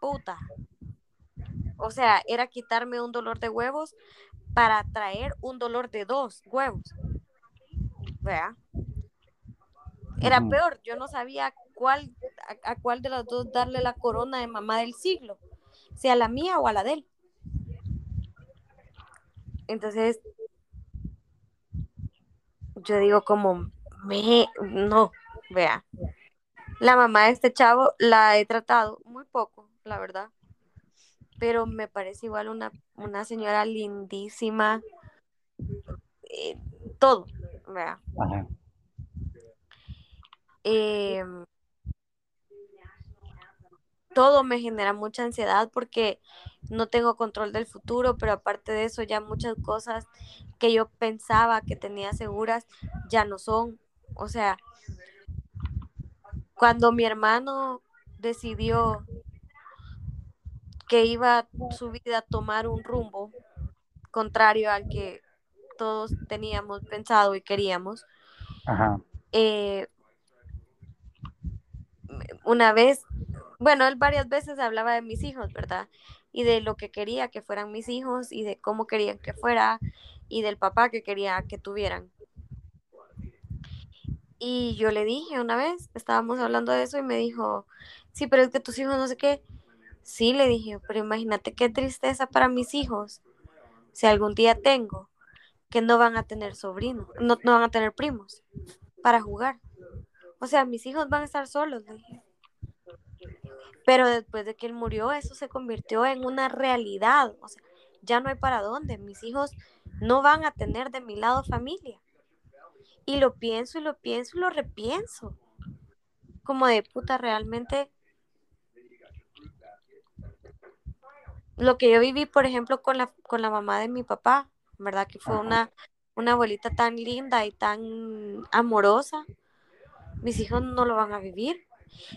[SPEAKER 1] puta, o sea, era quitarme un dolor de huevos para traer un dolor de dos huevos, vea. Era peor, yo no sabía cuál, a, a cuál de las dos darle la corona de mamá del siglo, sea la mía o a la de él. Entonces, yo digo como, me, no, vea. La mamá de este chavo la he tratado muy poco, la verdad. Pero me parece igual una, una señora lindísima. eh, todo, vea.
[SPEAKER 2] Ajá.
[SPEAKER 1] Em, todo me genera mucha ansiedad porque no tengo control del futuro, pero aparte de eso ya muchas cosas que yo pensaba que tenía seguras ya no son. O sea, cuando mi hermano decidió que iba su vida a tomar un rumbo contrario al que todos teníamos pensado y queríamos,
[SPEAKER 2] Ajá.
[SPEAKER 1] eh, una vez, bueno, él varias veces hablaba de mis hijos, ¿verdad? Y de lo que quería que fueran mis hijos y de cómo querían que fuera y del papá que quería que tuvieran. Y yo le dije una vez, estábamos hablando de eso y me dijo, sí, pero es que tus hijos no sé qué. Sí, le dije, pero imagínate qué tristeza para mis hijos, si algún día tengo, que no van a tener sobrinos, no, no van a tener primos para jugar. O sea, mis hijos van a estar solos, le dije. Pero después de que él murió, eso se convirtió en una realidad. O sea, ya no hay para dónde. Mis hijos no van a tener de mi lado familia. Y lo pienso y lo pienso y lo repienso. Como de puta, realmente. Lo que yo viví, por ejemplo, con la, con la mamá de mi papá, ¿verdad? Que fue una, una abuelita tan linda y tan amorosa. Mis hijos no lo van a vivir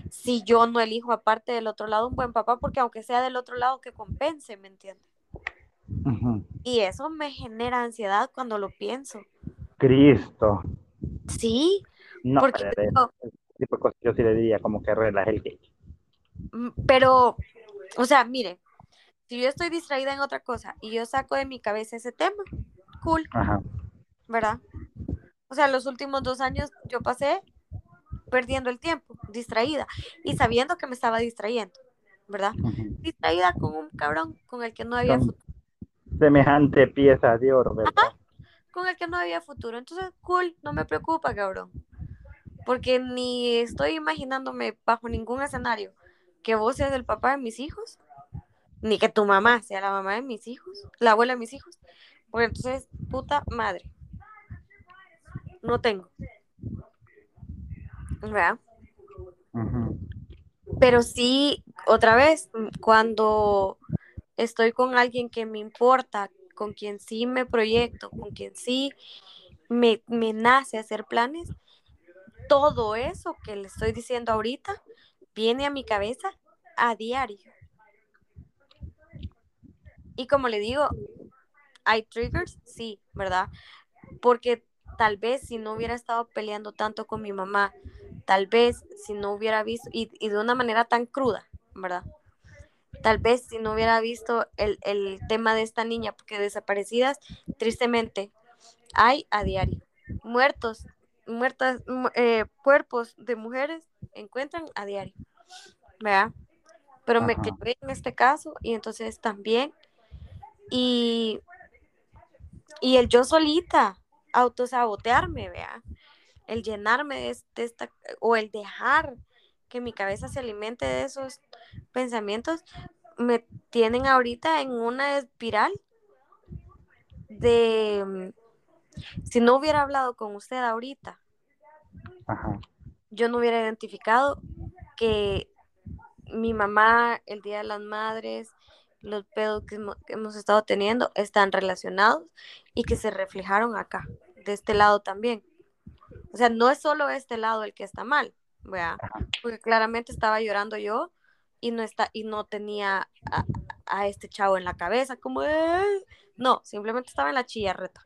[SPEAKER 1] si yo no elijo aparte del otro lado un buen papá, porque aunque sea del otro lado que compense, ¿me entiendes? Y eso me genera ansiedad cuando lo pienso.
[SPEAKER 2] Cristo.
[SPEAKER 1] Sí,
[SPEAKER 2] No,
[SPEAKER 1] porque
[SPEAKER 2] pero tipo de cosas yo sí le diría como que relaje el cake.
[SPEAKER 1] mm, pero, o sea, mire, si yo estoy distraída en otra cosa y yo saco de mi cabeza ese tema, cool,
[SPEAKER 2] Ajá.
[SPEAKER 1] ¿verdad? O sea, los últimos dos años yo pasé perdiendo el tiempo, distraída y sabiendo que me estaba distrayendo, ¿verdad? Distraída con un cabrón con el que no había futuro.
[SPEAKER 2] semejante pieza de oro, ¿verdad?
[SPEAKER 1] con el que no había futuro. Entonces, cool, no me preocupa, cabrón. Porque ni estoy imaginándome bajo ningún escenario que vos seas el papá de mis hijos, ni que tu mamá sea la mamá de mis hijos, la abuela de mis hijos. Porque entonces, puta madre. No tengo. ¿Verdad? Pero sí, otra vez, cuando estoy con alguien que me importa, con quien sí me proyecto, con quien sí me, me nace hacer planes, todo eso que le estoy diciendo ahorita viene a mi cabeza a diario. Y como le digo, hay triggers, sí, ¿verdad? Porque tal vez si no hubiera estado peleando tanto con mi mamá, tal vez si no hubiera visto, y, y de una manera tan cruda, ¿verdad? Tal vez si no hubiera visto el, el tema de esta niña, porque desaparecidas, tristemente, hay a diario. Muertos, muertas, mu- eh, cuerpos de mujeres encuentran a diario, ¿verdad? Pero me clavé en este caso y entonces también, y, y el yo solita, autosabotearme, ¿vea? El llenarme de, es- de esta, o el dejar que mi cabeza se alimente de esos pensamientos, me tienen ahorita en una espiral de, mm, si no hubiera hablado con usted ahorita,
[SPEAKER 2] Ajá.
[SPEAKER 1] yo no hubiera identificado que mi mamá, el Día de las Madres, los pedos que hemos estado teniendo están relacionados y que se reflejaron acá, de este lado también. O sea, no es solo este lado el que está mal, ¿verdad? Porque claramente estaba llorando yo y no, está, y no tenía a, a este chavo en la cabeza, como, "Eh". no, simplemente estaba en la chillarreta.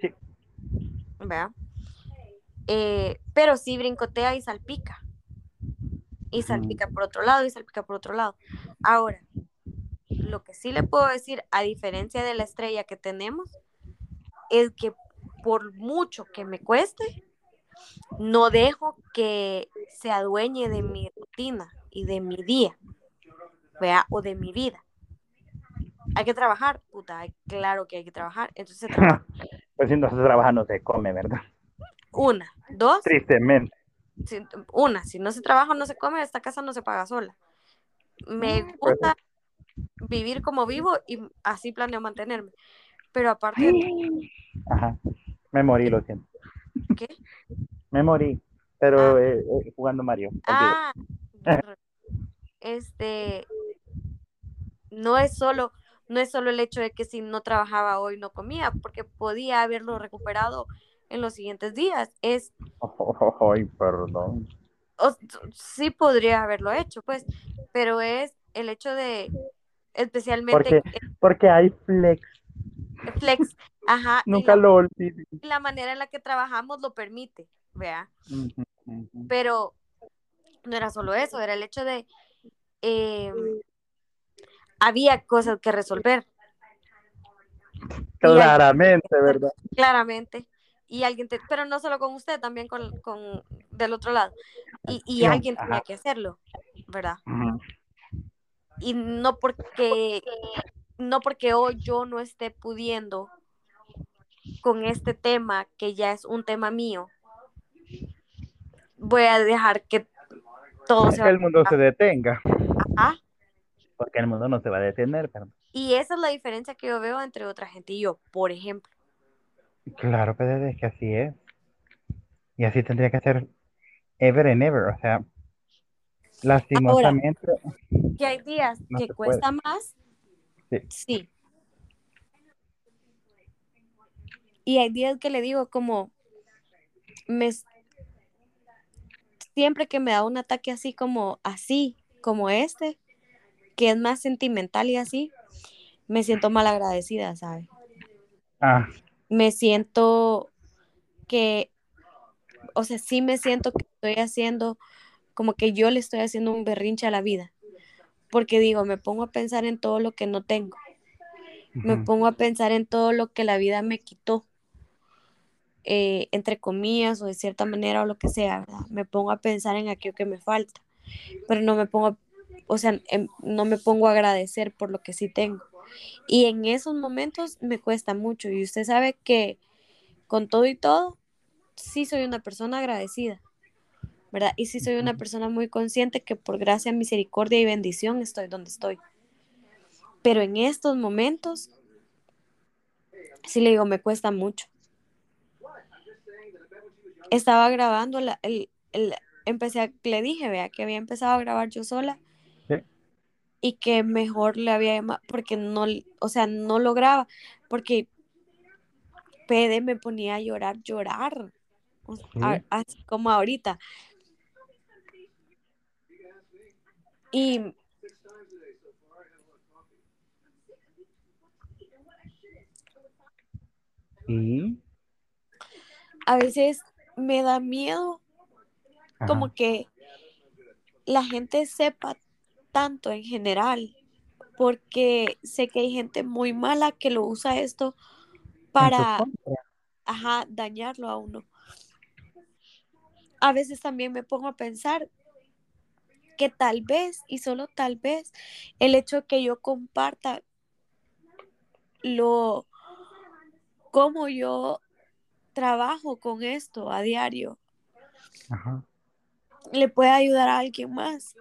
[SPEAKER 2] Sí.
[SPEAKER 1] ¿verdad? Eh, pero sí brincotea y salpica. Y salpica por otro lado y salpica por otro lado. Ahora, lo que sí le puedo decir, a diferencia de la estrella que tenemos, es que por mucho que me cueste, no dejo que se adueñe de mi rutina y de mi día, ¿vea? O de mi vida. Hay que trabajar, puta, claro que hay que trabajar, entonces trabaja.
[SPEAKER 2] Pues si no se trabaja no se come, ¿verdad?
[SPEAKER 1] una, dos,
[SPEAKER 2] Tristemente.
[SPEAKER 1] si- una, si no se trabaja no se come, esta casa no se paga sola. Me
[SPEAKER 2] Mm, pues
[SPEAKER 1] gusta vivir como vivo y así planeo mantenerme. Pero aparte de
[SPEAKER 2] Ajá. Me morí, lo siento.
[SPEAKER 1] ¿Qué?
[SPEAKER 2] Me morí. Pero
[SPEAKER 1] Ah.
[SPEAKER 2] eh, eh, jugando Mario.
[SPEAKER 1] Ah, este, no es solo, no es solo el hecho de que si no trabajaba hoy no comía, porque podía haberlo recuperado en los siguientes días. Es,
[SPEAKER 2] Ay, perdón.
[SPEAKER 1] o- sí podría haberlo hecho, pues, pero es el hecho de, especialmente
[SPEAKER 2] Porque, porque hay flex.
[SPEAKER 1] flex, ajá,
[SPEAKER 2] Nunca
[SPEAKER 1] la,
[SPEAKER 2] lo
[SPEAKER 1] la manera en la que trabajamos lo permite, vea. Pero no era solo eso, era el hecho de eh, había cosas que resolver,
[SPEAKER 2] Claramente, ¿verdad?
[SPEAKER 1] claramente, y alguien, te- pero no solo con usted, también con, con del otro lado, y, y alguien tenía que hacerlo, ¿verdad? Y no porque, no porque hoy yo no esté pudiendo con este tema, que ya es un tema mío, voy a dejar que todo se
[SPEAKER 2] el mundo se detenga. Porque el mundo no se va a detener,
[SPEAKER 1] Y esa es la diferencia que yo veo entre otra gente y yo, por ejemplo.
[SPEAKER 2] Claro, pero es que así es. Y así tendría que ser ever and ever. O sea, lastimosamente,
[SPEAKER 1] Que hay días
[SPEAKER 2] No
[SPEAKER 1] que cuesta más,
[SPEAKER 2] Sí.
[SPEAKER 1] sí. Y hay días que le digo como, me, siempre que me da un ataque así como así, como este, que es más sentimental y así, me siento mal agradecida, ¿sabes?
[SPEAKER 2] ah,
[SPEAKER 1] Me siento que, o sea, sí me siento que estoy haciendo, como que yo le estoy haciendo un berrinche a la vida, porque digo, me pongo a pensar en todo lo que no tengo, me pongo a pensar en todo lo que la vida me quitó, eh, entre comillas o de cierta manera o lo que sea, ¿verdad? Me pongo a pensar en aquello que me falta, pero no me pongo, a- o sea, em- no me pongo a agradecer por lo que sí tengo. Y en esos momentos me cuesta mucho y usted sabe que con todo y todo, sí soy una persona agradecida, ¿verdad? Y sí soy una persona muy consciente que por gracia, misericordia y bendición estoy donde estoy. Pero en estos momentos, sí le digo, me cuesta mucho. Estaba grabando, la, el, el, empecé a, le dije, vea, que había empezado a grabar yo sola
[SPEAKER 2] Sí.
[SPEAKER 1] y que mejor le había llamado, porque no, o sea, no lograba, porque PD me ponía a llorar, llorar, o sea,
[SPEAKER 2] Sí.
[SPEAKER 1] a- así como ahorita. Y
[SPEAKER 2] Y,
[SPEAKER 1] a veces me da miedo
[SPEAKER 2] ajá,
[SPEAKER 1] como que la gente sepa tanto en general, porque sé que hay gente muy mala que lo usa esto para, ajá, dañarlo a uno. A veces también me pongo a pensar que tal vez, y solo tal vez, el hecho que yo comparta lo, cómo yo trabajo con esto a diario,
[SPEAKER 2] Ajá.
[SPEAKER 1] le puede ayudar a alguien más.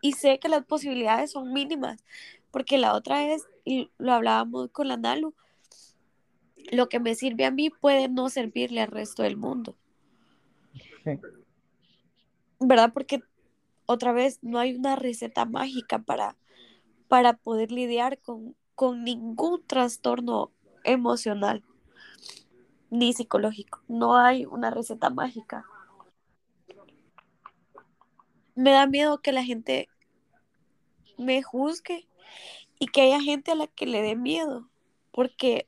[SPEAKER 1] Y sé que las posibilidades son mínimas, porque la otra vez, y lo hablábamos con la Nalu, lo que me sirve a mí puede no servirle al resto del mundo,
[SPEAKER 2] Sí.
[SPEAKER 1] ¿verdad? Porque otra vez no hay una receta mágica para, para poder lidiar con, con ningún trastorno emocional ni psicológico. No hay una receta mágica. Me da miedo que la gente me juzgue y que haya gente a la que le dé miedo, porque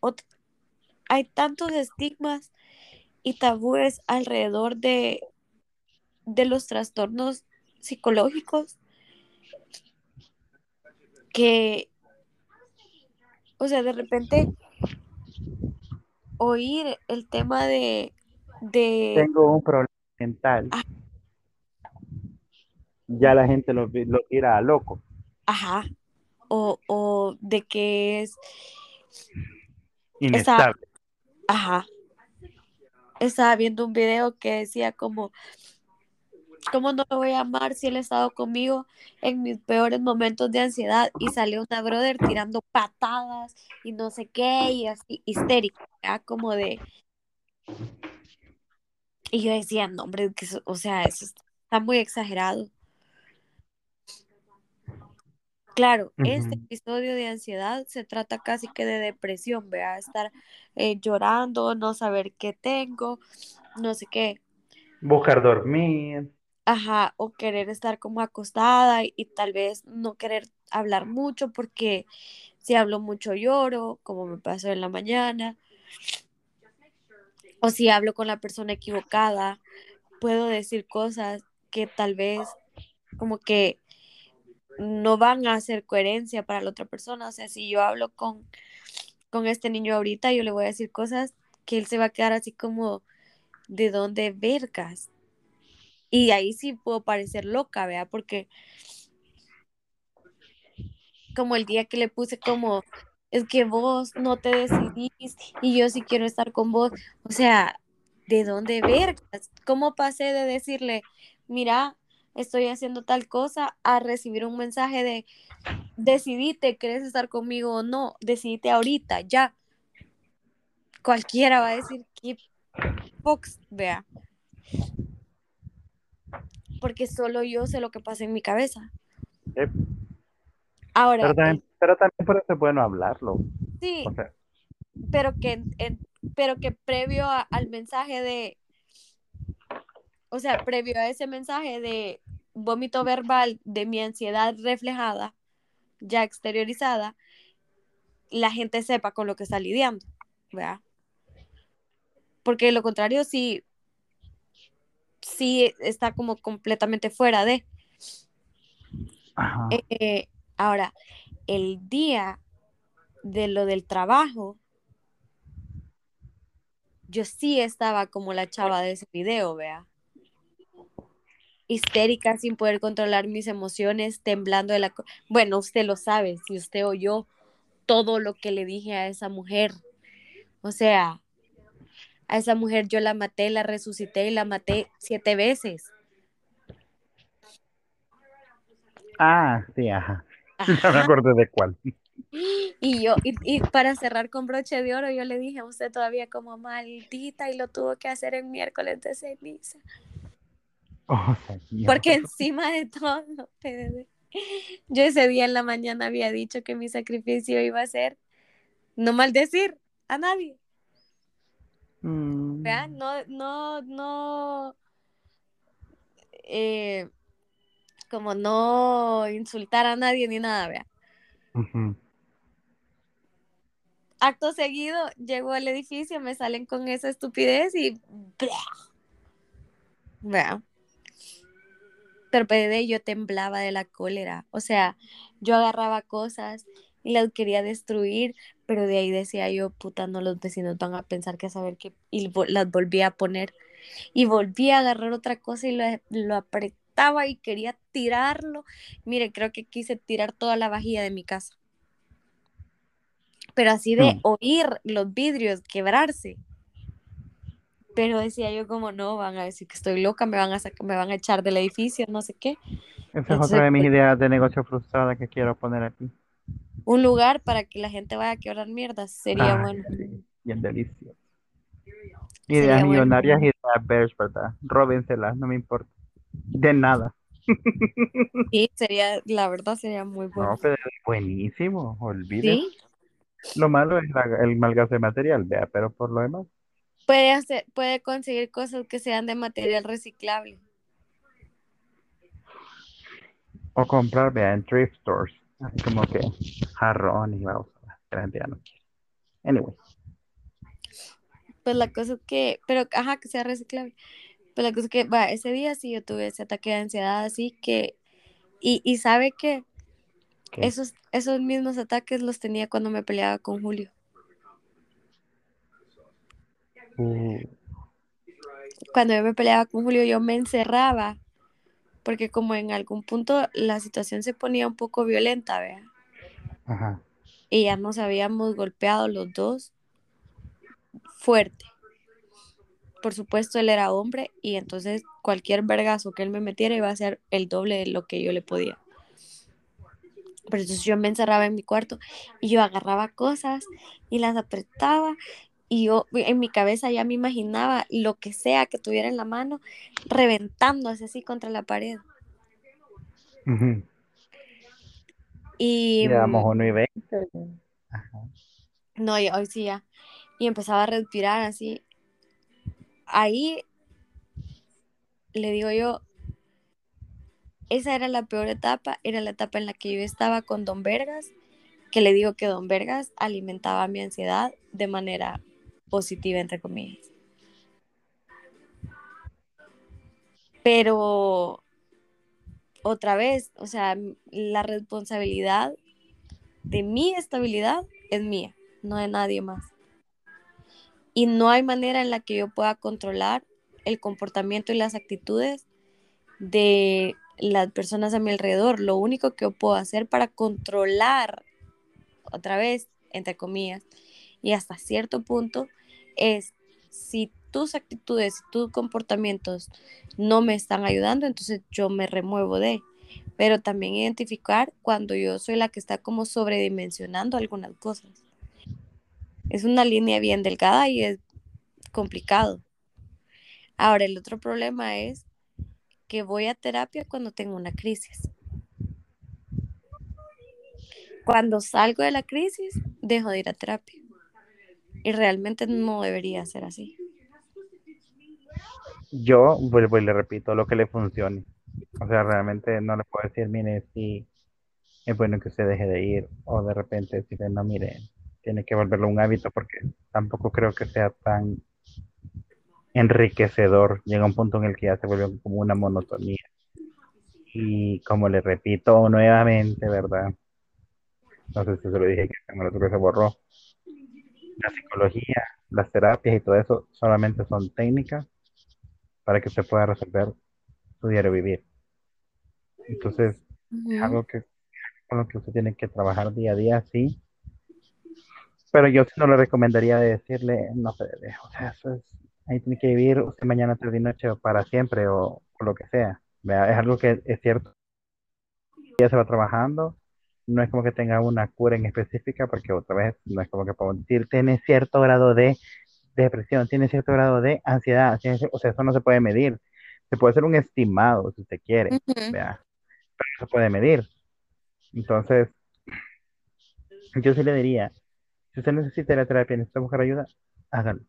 [SPEAKER 1] hay tantos estigmas y tabúes alrededor de, de los trastornos psicológicos que, o sea, de repente oír el tema de, de,
[SPEAKER 2] Tengo un problema mental.
[SPEAKER 1] Ah.
[SPEAKER 2] Ya la gente lo, lo tira a loco.
[SPEAKER 1] ajá, o, o de que es,
[SPEAKER 2] Inestable.
[SPEAKER 1] ajá, estaba viendo un video que decía como, ¿cómo no lo voy a amar si él ha estado conmigo en mis peores momentos de ansiedad? Y salió una brother tirando patadas y no sé qué, y así histérica, como de... Y yo decía, no, hombre, que o sea, eso está muy exagerado. Claro, este episodio de ansiedad se trata casi que de depresión, vea, estar eh, llorando, no saber qué tengo, no sé qué.
[SPEAKER 2] Buscar dormir.
[SPEAKER 1] Ajá, o querer estar como acostada y, tal vez no querer hablar mucho porque si hablo mucho lloro, como me pasó en la mañana. O si hablo con la persona equivocada, puedo decir cosas que tal vez como que no van a hacer coherencia para la otra persona. O sea, si yo hablo con, con este niño ahorita, yo le voy a decir cosas que él se va a quedar así como, ¿de dónde vergas? Y ahí sí puedo parecer loca, vea, porque como el día que le puse como, es que vos no te decidís y yo sí quiero estar con vos. O sea, ¿de dónde vergas? ¿Cómo pasé de decirle, mira, estoy haciendo tal cosa, a recibir un mensaje de, decidite, ¿querés estar conmigo o no? Decidite ahorita, ya. Cualquiera va a decir que Fox, vea. Porque solo yo sé lo que pasa en mi cabeza. Ahora.
[SPEAKER 2] Pero también, pero también por eso es bueno hablarlo.
[SPEAKER 1] Sí. pero que, pero que previo al mensaje de, o sea, previo a ese mensaje de vómito verbal de mi ansiedad reflejada, ya exteriorizada, la gente sepa con lo que está lidiando, ¿verdad? Porque de lo contrario, sí, sí está como completamente fuera de. Eh, ahora, el día de lo del trabajo, yo sí estaba como la chava de ese video, vea histérica sin poder controlar mis emociones, temblando de la... Bueno, usted lo sabe, si usted oyó todo lo que le dije a esa mujer. O sea, a esa mujer yo la maté, la resucité y la maté siete veces.
[SPEAKER 2] Ah, sí, ajá. No me acuerdo de cuál.
[SPEAKER 1] Y yo, y, y, para cerrar con broche de oro, yo le dije a usted todavía como maldita y lo tuvo que hacer en miércoles de ceniza.
[SPEAKER 2] Oh,
[SPEAKER 1] Porque encima de todo, yo ese día en la mañana había dicho que mi sacrificio iba a ser no maldecir a nadie.
[SPEAKER 2] Mm.
[SPEAKER 1] No, no, no, eh, como no insultar a nadie ni nada, vea. Acto seguido, llego al edificio, me salen con esa estupidez y... Vea pero PD yo temblaba de la cólera, o sea, yo agarraba cosas y las quería destruir, pero de ahí decía yo, puta, no los vecinos van a pensar que saber que, y las volví a poner, y volví a agarrar otra cosa y lo, apretaba y quería tirarlo, mire, creo que quise tirar toda la vajilla de mi casa, pero así de oír los vidrios quebrarse, pero decía yo como no, van a decir que estoy loca, me van a me van a echar del edificio, no sé qué.
[SPEAKER 2] Esa es otra de mis pues ideas de negocio frustrada que quiero poner aquí.
[SPEAKER 1] Un lugar para que la gente vaya a quebrar mierdas sería bueno.
[SPEAKER 2] Bien delicioso. Ideas millonarias y ideas bears, ¿verdad? Róbenselas, no me importa. De nada.
[SPEAKER 1] Sí, sería, la verdad sería muy bueno.
[SPEAKER 2] No, pero buenísimo, olvídate. Lo malo es el malgasto de material, vea, pero por lo demás.
[SPEAKER 1] Puede, hacer, puede conseguir cosas que sean de material reciclable.
[SPEAKER 2] O comprar, vea, en thrift stores. Como que jarrón y vamos, que la gente ya no quiere. Anyway.
[SPEAKER 1] Pues la cosa es que, pero ajá, que sea reciclable. Pues la cosa es que, va, ese día sí yo tuve ese ataque de ansiedad, así que, y, y sabe que esos, esos mismos ataques los tenía cuando me peleaba con Julio. Cuando yo me peleaba con Julio, yo me encerraba, porque como en algún punto la situación se ponía un poco violenta, ¿vea?
[SPEAKER 2] Ajá.
[SPEAKER 1] Y ya nos habíamos golpeado los dos fuerte. por supuesto, él era hombre y entonces cualquier vergazo que él me metiera iba a ser el doble de lo que yo le podía. Pero entonces yo me encerraba en mi cuarto y yo agarraba cosas y las apretaba y yo en mi cabeza ya me imaginaba lo que sea que tuviera en la mano reventándose así contra la pared. Y...
[SPEAKER 2] Llevamos uno y veinte.
[SPEAKER 1] No, hoy sí ya. Y empezaba a respirar así. Ahí le digo yo, esa era la peor etapa, era la etapa en la que yo estaba con Don Vergas, que le digo que Don Vergas alimentaba mi ansiedad de manera positiva, entre comillas. Pero otra vez, o sea, la responsabilidad de mi estabilidad es mía, no de nadie más. Y no hay manera en la que yo pueda controlar el comportamiento y las actitudes de las personas a mi alrededor. Lo único que yo puedo hacer para controlar, otra vez, entre comillas, y hasta cierto punto, es si tus actitudes, tus comportamientos no me están ayudando, entonces yo me remuevo de. Pero también identificar cuando yo soy la que está como sobredimensionando algunas cosas. Es una línea bien delgada y es complicado. Ahora, el otro problema es que voy a terapia cuando tengo una crisis. Cuando salgo de la crisis, dejo de ir a terapia. Y realmente no debería ser así.
[SPEAKER 2] Yo vuelvo y le repito lo que le funcione. O sea, realmente no le puedo decir, mire, si es bueno que usted deje de ir. O de repente decirle, no, mire, tiene que volverlo un hábito porque tampoco creo que sea tan enriquecedor. Llega un punto en el que ya se vuelve como una monotonía. Y como le repito nuevamente, ¿verdad? No sé si se lo dije que que se borró. La psicología, las terapias y todo eso solamente son técnicas para que usted pueda resolver su diario vivir. Entonces, es algo que con lo que usted tiene que trabajar día a día, sí. Pero yo no le recomendaría decirle, no sé, o sea, eso es ahí tiene que vivir usted mañana, tarde y noche para siempre o, lo que sea. ¿vea? Es algo que es cierto. Ya se va trabajando. No es como que tenga una cura en específica, porque otra vez no es como que podemos decir, tiene cierto grado de depresión, tiene cierto grado de ansiedad. o sea, eso no se puede medir. Se puede hacer un estimado si usted quiere, pero no se puede medir. Entonces, yo sí le diría, si usted necesita la terapia, necesita buscar ayuda, hágalo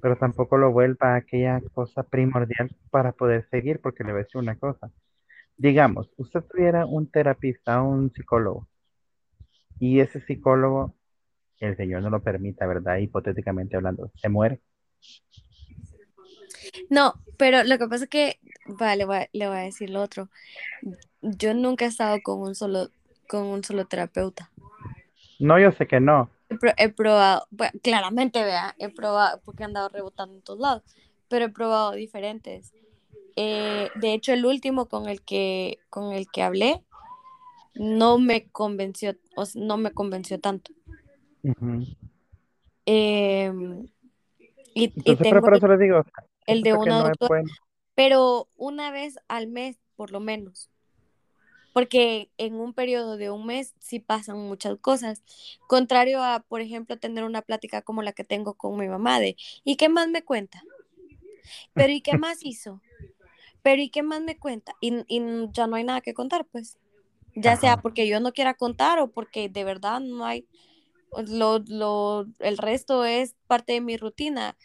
[SPEAKER 2] pero tampoco lo vuelva aquella cosa primordial para poder seguir, porque le voy a decir una cosa. Digamos, usted tuviera un terapista, un psicólogo, y ese psicólogo, el Señor no lo permita, ¿verdad? Hipotéticamente hablando, se muere.
[SPEAKER 1] No, pero lo que pasa es que, vale, le voy a decir lo otro. Yo nunca he estado con un solo, con un solo terapeuta.
[SPEAKER 2] No, yo sé que no,
[SPEAKER 1] he, probado, claramente, vea, he probado, porque he andado rebotando en todos lados, pero he probado diferentes. Eh, de hecho, el último con el que, con el que hablé no me convenció, o no me convenció tanto. Em, y, tengo el de una pero una vez al mes, por lo menos porque en un periodo de un mes sí pasan muchas cosas, contrario a, por ejemplo, tener una plática como la que tengo con mi mamá de, ¿y qué más me cuenta? Pero ¿y qué más hizo? Pero ¿y qué más me cuenta? Y, ya no hay nada que contar, pues, ya sea porque yo no quiera contar o porque de verdad no hay, lo, lo, el resto es parte de mi rutina.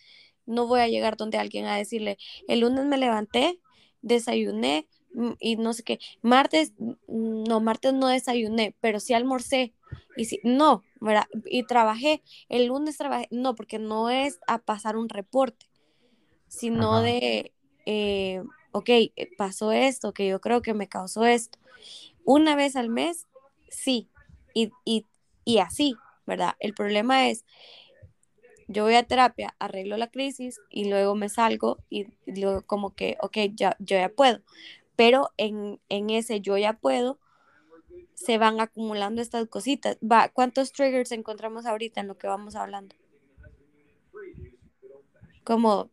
[SPEAKER 1] No voy a llegar donde alguien a decirle, el lunes me levanté, desayuné, Mm, y no sé qué. Martes, mm, no, martes no desayuné, pero sí almorcé. Y sí, no, ¿verdad? Y trabajé. El lunes trabajé, no, porque no es a pasar un reporte, sino de, eh, ok, eh, pasó esto, que yo creo que me causó esto. Una vez al mes, sí, y, y, y así, ¿verdad? El problema es yo voy a terapia, arreglo la crisis y luego me salgo y luego como que, ok, ya, yo ya puedo pero en, ese yo ya puedo, se van acumulando estas cositas. ¿Cuántos triggers encontramos ahorita en lo que vamos hablando? Como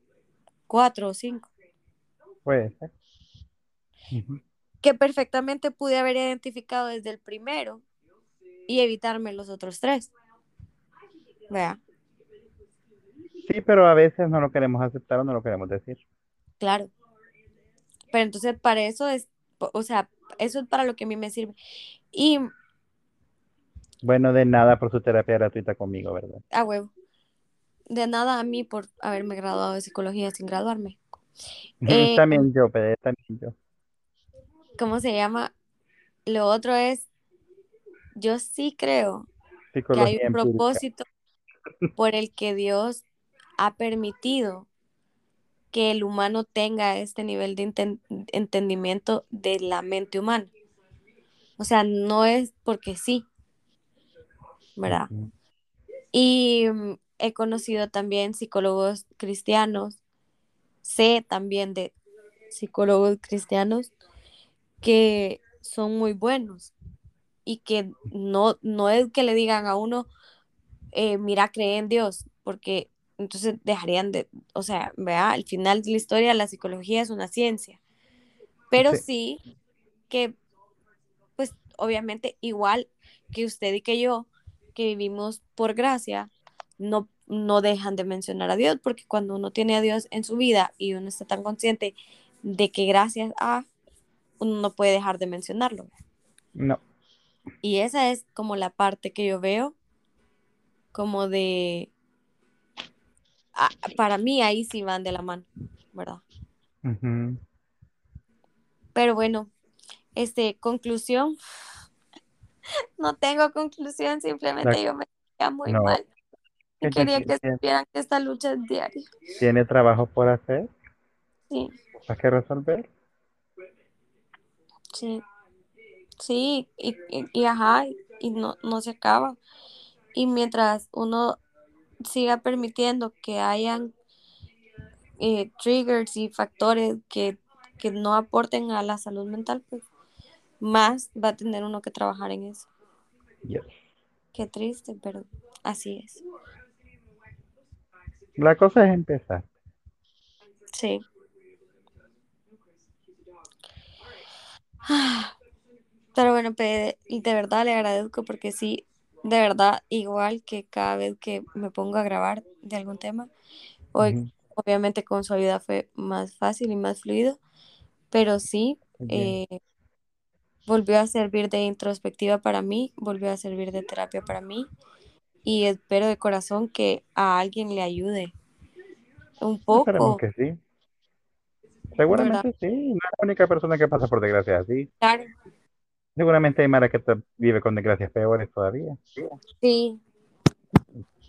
[SPEAKER 1] cuatro o cinco.
[SPEAKER 2] Puede ser.
[SPEAKER 1] Que perfectamente pude haber identificado desde el primero y evitarme los otros tres. Vea,
[SPEAKER 2] Sí, pero a veces no lo queremos aceptar o no lo queremos decir.
[SPEAKER 1] claro. Pero entonces para eso es, o sea, eso es para lo que a mí me sirve. Y
[SPEAKER 2] Bueno, de nada por su terapia gratuita conmigo, ¿verdad?
[SPEAKER 1] a huevo. De nada a mí por haberme graduado de psicología sin graduarme. Eh,
[SPEAKER 2] También yo, también yo.
[SPEAKER 1] ¿Cómo se llama? Lo otro es, yo sí creo que hay un
[SPEAKER 2] empírica.
[SPEAKER 1] propósito por el que Dios ha permitido que el humano tenga este nivel de enten- entendimiento de la mente humana. O sea, no es porque sí, ¿verdad? Y mm, he conocido también psicólogos cristianos, sé también de psicólogos cristianos que son muy buenos y que no, no es que le digan a uno, eh, mira, cree en Dios, porque entonces dejarían de, o sea, vea, al final de la historia la psicología es una ciencia, pero
[SPEAKER 2] Sí.
[SPEAKER 1] sí que, pues obviamente igual que usted y que yo, que vivimos por gracia, no, no dejan de mencionar a Dios, porque cuando uno tiene a Dios en su vida y uno está tan consciente de que gracias a, uno no puede dejar de mencionarlo.
[SPEAKER 2] No.
[SPEAKER 1] Y esa es como la parte que yo veo como de, a- para mí ahí sí van de la mano, ¿verdad? Pero bueno, este, conclusión. No tengo conclusión, simplemente
[SPEAKER 2] La-
[SPEAKER 1] yo me sentía muy
[SPEAKER 2] No.
[SPEAKER 1] mal. Y
[SPEAKER 2] ¿Qué
[SPEAKER 1] quería que supieran que esta lucha es diaria.
[SPEAKER 2] ¿Tiene trabajo por hacer?
[SPEAKER 1] Sí,
[SPEAKER 2] ¿Hay que resolver?
[SPEAKER 1] sí. Sí, y, y, y ajá, y no, no se acaba. Y mientras uno siga permitiendo que hayan eh, triggers y factores que, que no aporten a la salud mental, pues más va a tener uno que trabajar en eso.
[SPEAKER 2] Yes.
[SPEAKER 1] Qué triste, pero así es.
[SPEAKER 2] La cosa es empezar.
[SPEAKER 1] Sí. Pero bueno, de verdad le agradezco porque sí, de verdad, igual que cada vez que me pongo a grabar de algún tema, hoy obviamente con su ayuda fue más fácil y más fluido, pero sí, eh, volvió a servir de introspectiva para mí, volvió a servir de terapia para mí y espero de corazón que a alguien le ayude un
[SPEAKER 2] Esperemos
[SPEAKER 1] poco,
[SPEAKER 2] que sí.
[SPEAKER 1] ¿verdad?
[SPEAKER 2] Seguramente sí. No es la única persona que pasa por desgracias así.
[SPEAKER 1] Claro,
[SPEAKER 2] Seguramente hay Mara que vive con desgracias peores todavía.
[SPEAKER 1] sí,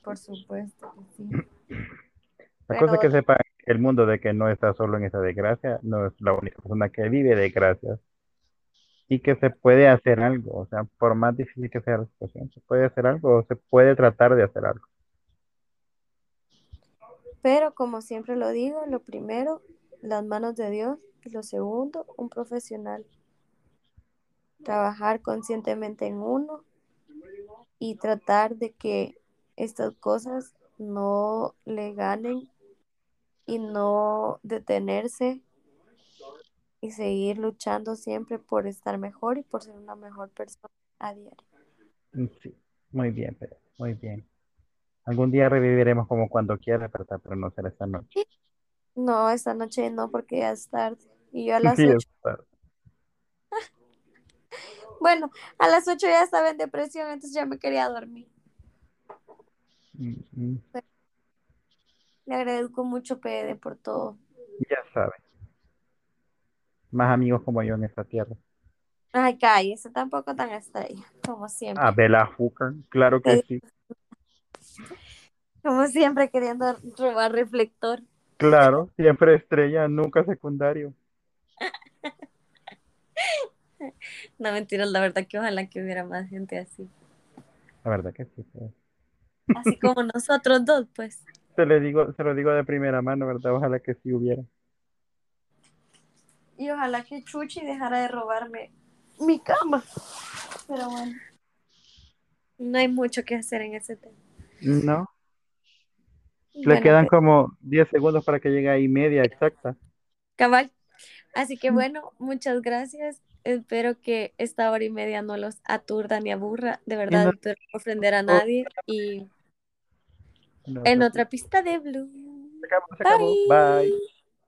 [SPEAKER 1] por supuesto que sí.
[SPEAKER 2] La
[SPEAKER 1] Pero
[SPEAKER 2] cosa es que sepa el mundo de que no está solo en esa desgracia, no es la única persona que vive desgracias y que se puede hacer algo, o sea, por más difícil que sea la situación, se puede hacer algo o se puede tratar de hacer algo.
[SPEAKER 1] Pero como siempre lo digo, lo primero, las manos de Dios. Y lo segundo, un profesional. Trabajar conscientemente en uno y tratar de que estas cosas no le ganen y no detenerse y seguir luchando siempre por estar mejor y por ser una mejor persona a diario.
[SPEAKER 2] Mm, Sí, muy bien, Pedro, muy bien. Algún día reviviremos como cuando quiera, ¿verdad? Pero no será esta noche.
[SPEAKER 1] No, esta noche no, porque ya es tarde. Y yo a las
[SPEAKER 2] Sí,
[SPEAKER 1] 8
[SPEAKER 2] es tarde.
[SPEAKER 1] Bueno, a las 8 ya estaba en depresión, entonces ya me quería dormir.
[SPEAKER 2] Mm, mm,
[SPEAKER 1] Le agradezco mucho, Pede, por todo.
[SPEAKER 2] Ya sabes. Más amigos como yo en esta tierra.
[SPEAKER 1] Ay, cállese, tampoco tan estrella, como siempre.
[SPEAKER 2] Ah, Bella Hooker, claro que sí.
[SPEAKER 1] Como siempre queriendo robar reflector.
[SPEAKER 2] Claro, siempre estrella, nunca secundario.
[SPEAKER 1] No, mentiras, la verdad que ojalá que hubiera más gente así.
[SPEAKER 2] La verdad que sí.
[SPEAKER 1] Así como nosotros dos, pues.
[SPEAKER 2] Se le digo, se lo digo de primera mano, ¿verdad? Ojalá que sí hubiera.
[SPEAKER 1] Y ojalá que Chuchi dejara de robarme mi cama. Pero bueno. No hay mucho que hacer en ese tema.
[SPEAKER 2] No, Le
[SPEAKER 1] Bueno,
[SPEAKER 2] quedan
[SPEAKER 1] pues,
[SPEAKER 2] como 10 segundos para que llegue ahí media exacta.
[SPEAKER 1] cabal. Así que bueno, muchas gracias. Espero que esta hora y media no los aturda ni aburra. De verdad,
[SPEAKER 2] no,
[SPEAKER 1] espero no ofender a nadie. Y
[SPEAKER 2] no,
[SPEAKER 1] en
[SPEAKER 2] no,
[SPEAKER 1] otra pista de Blue.
[SPEAKER 2] se acabó, se acabó.
[SPEAKER 1] Bye.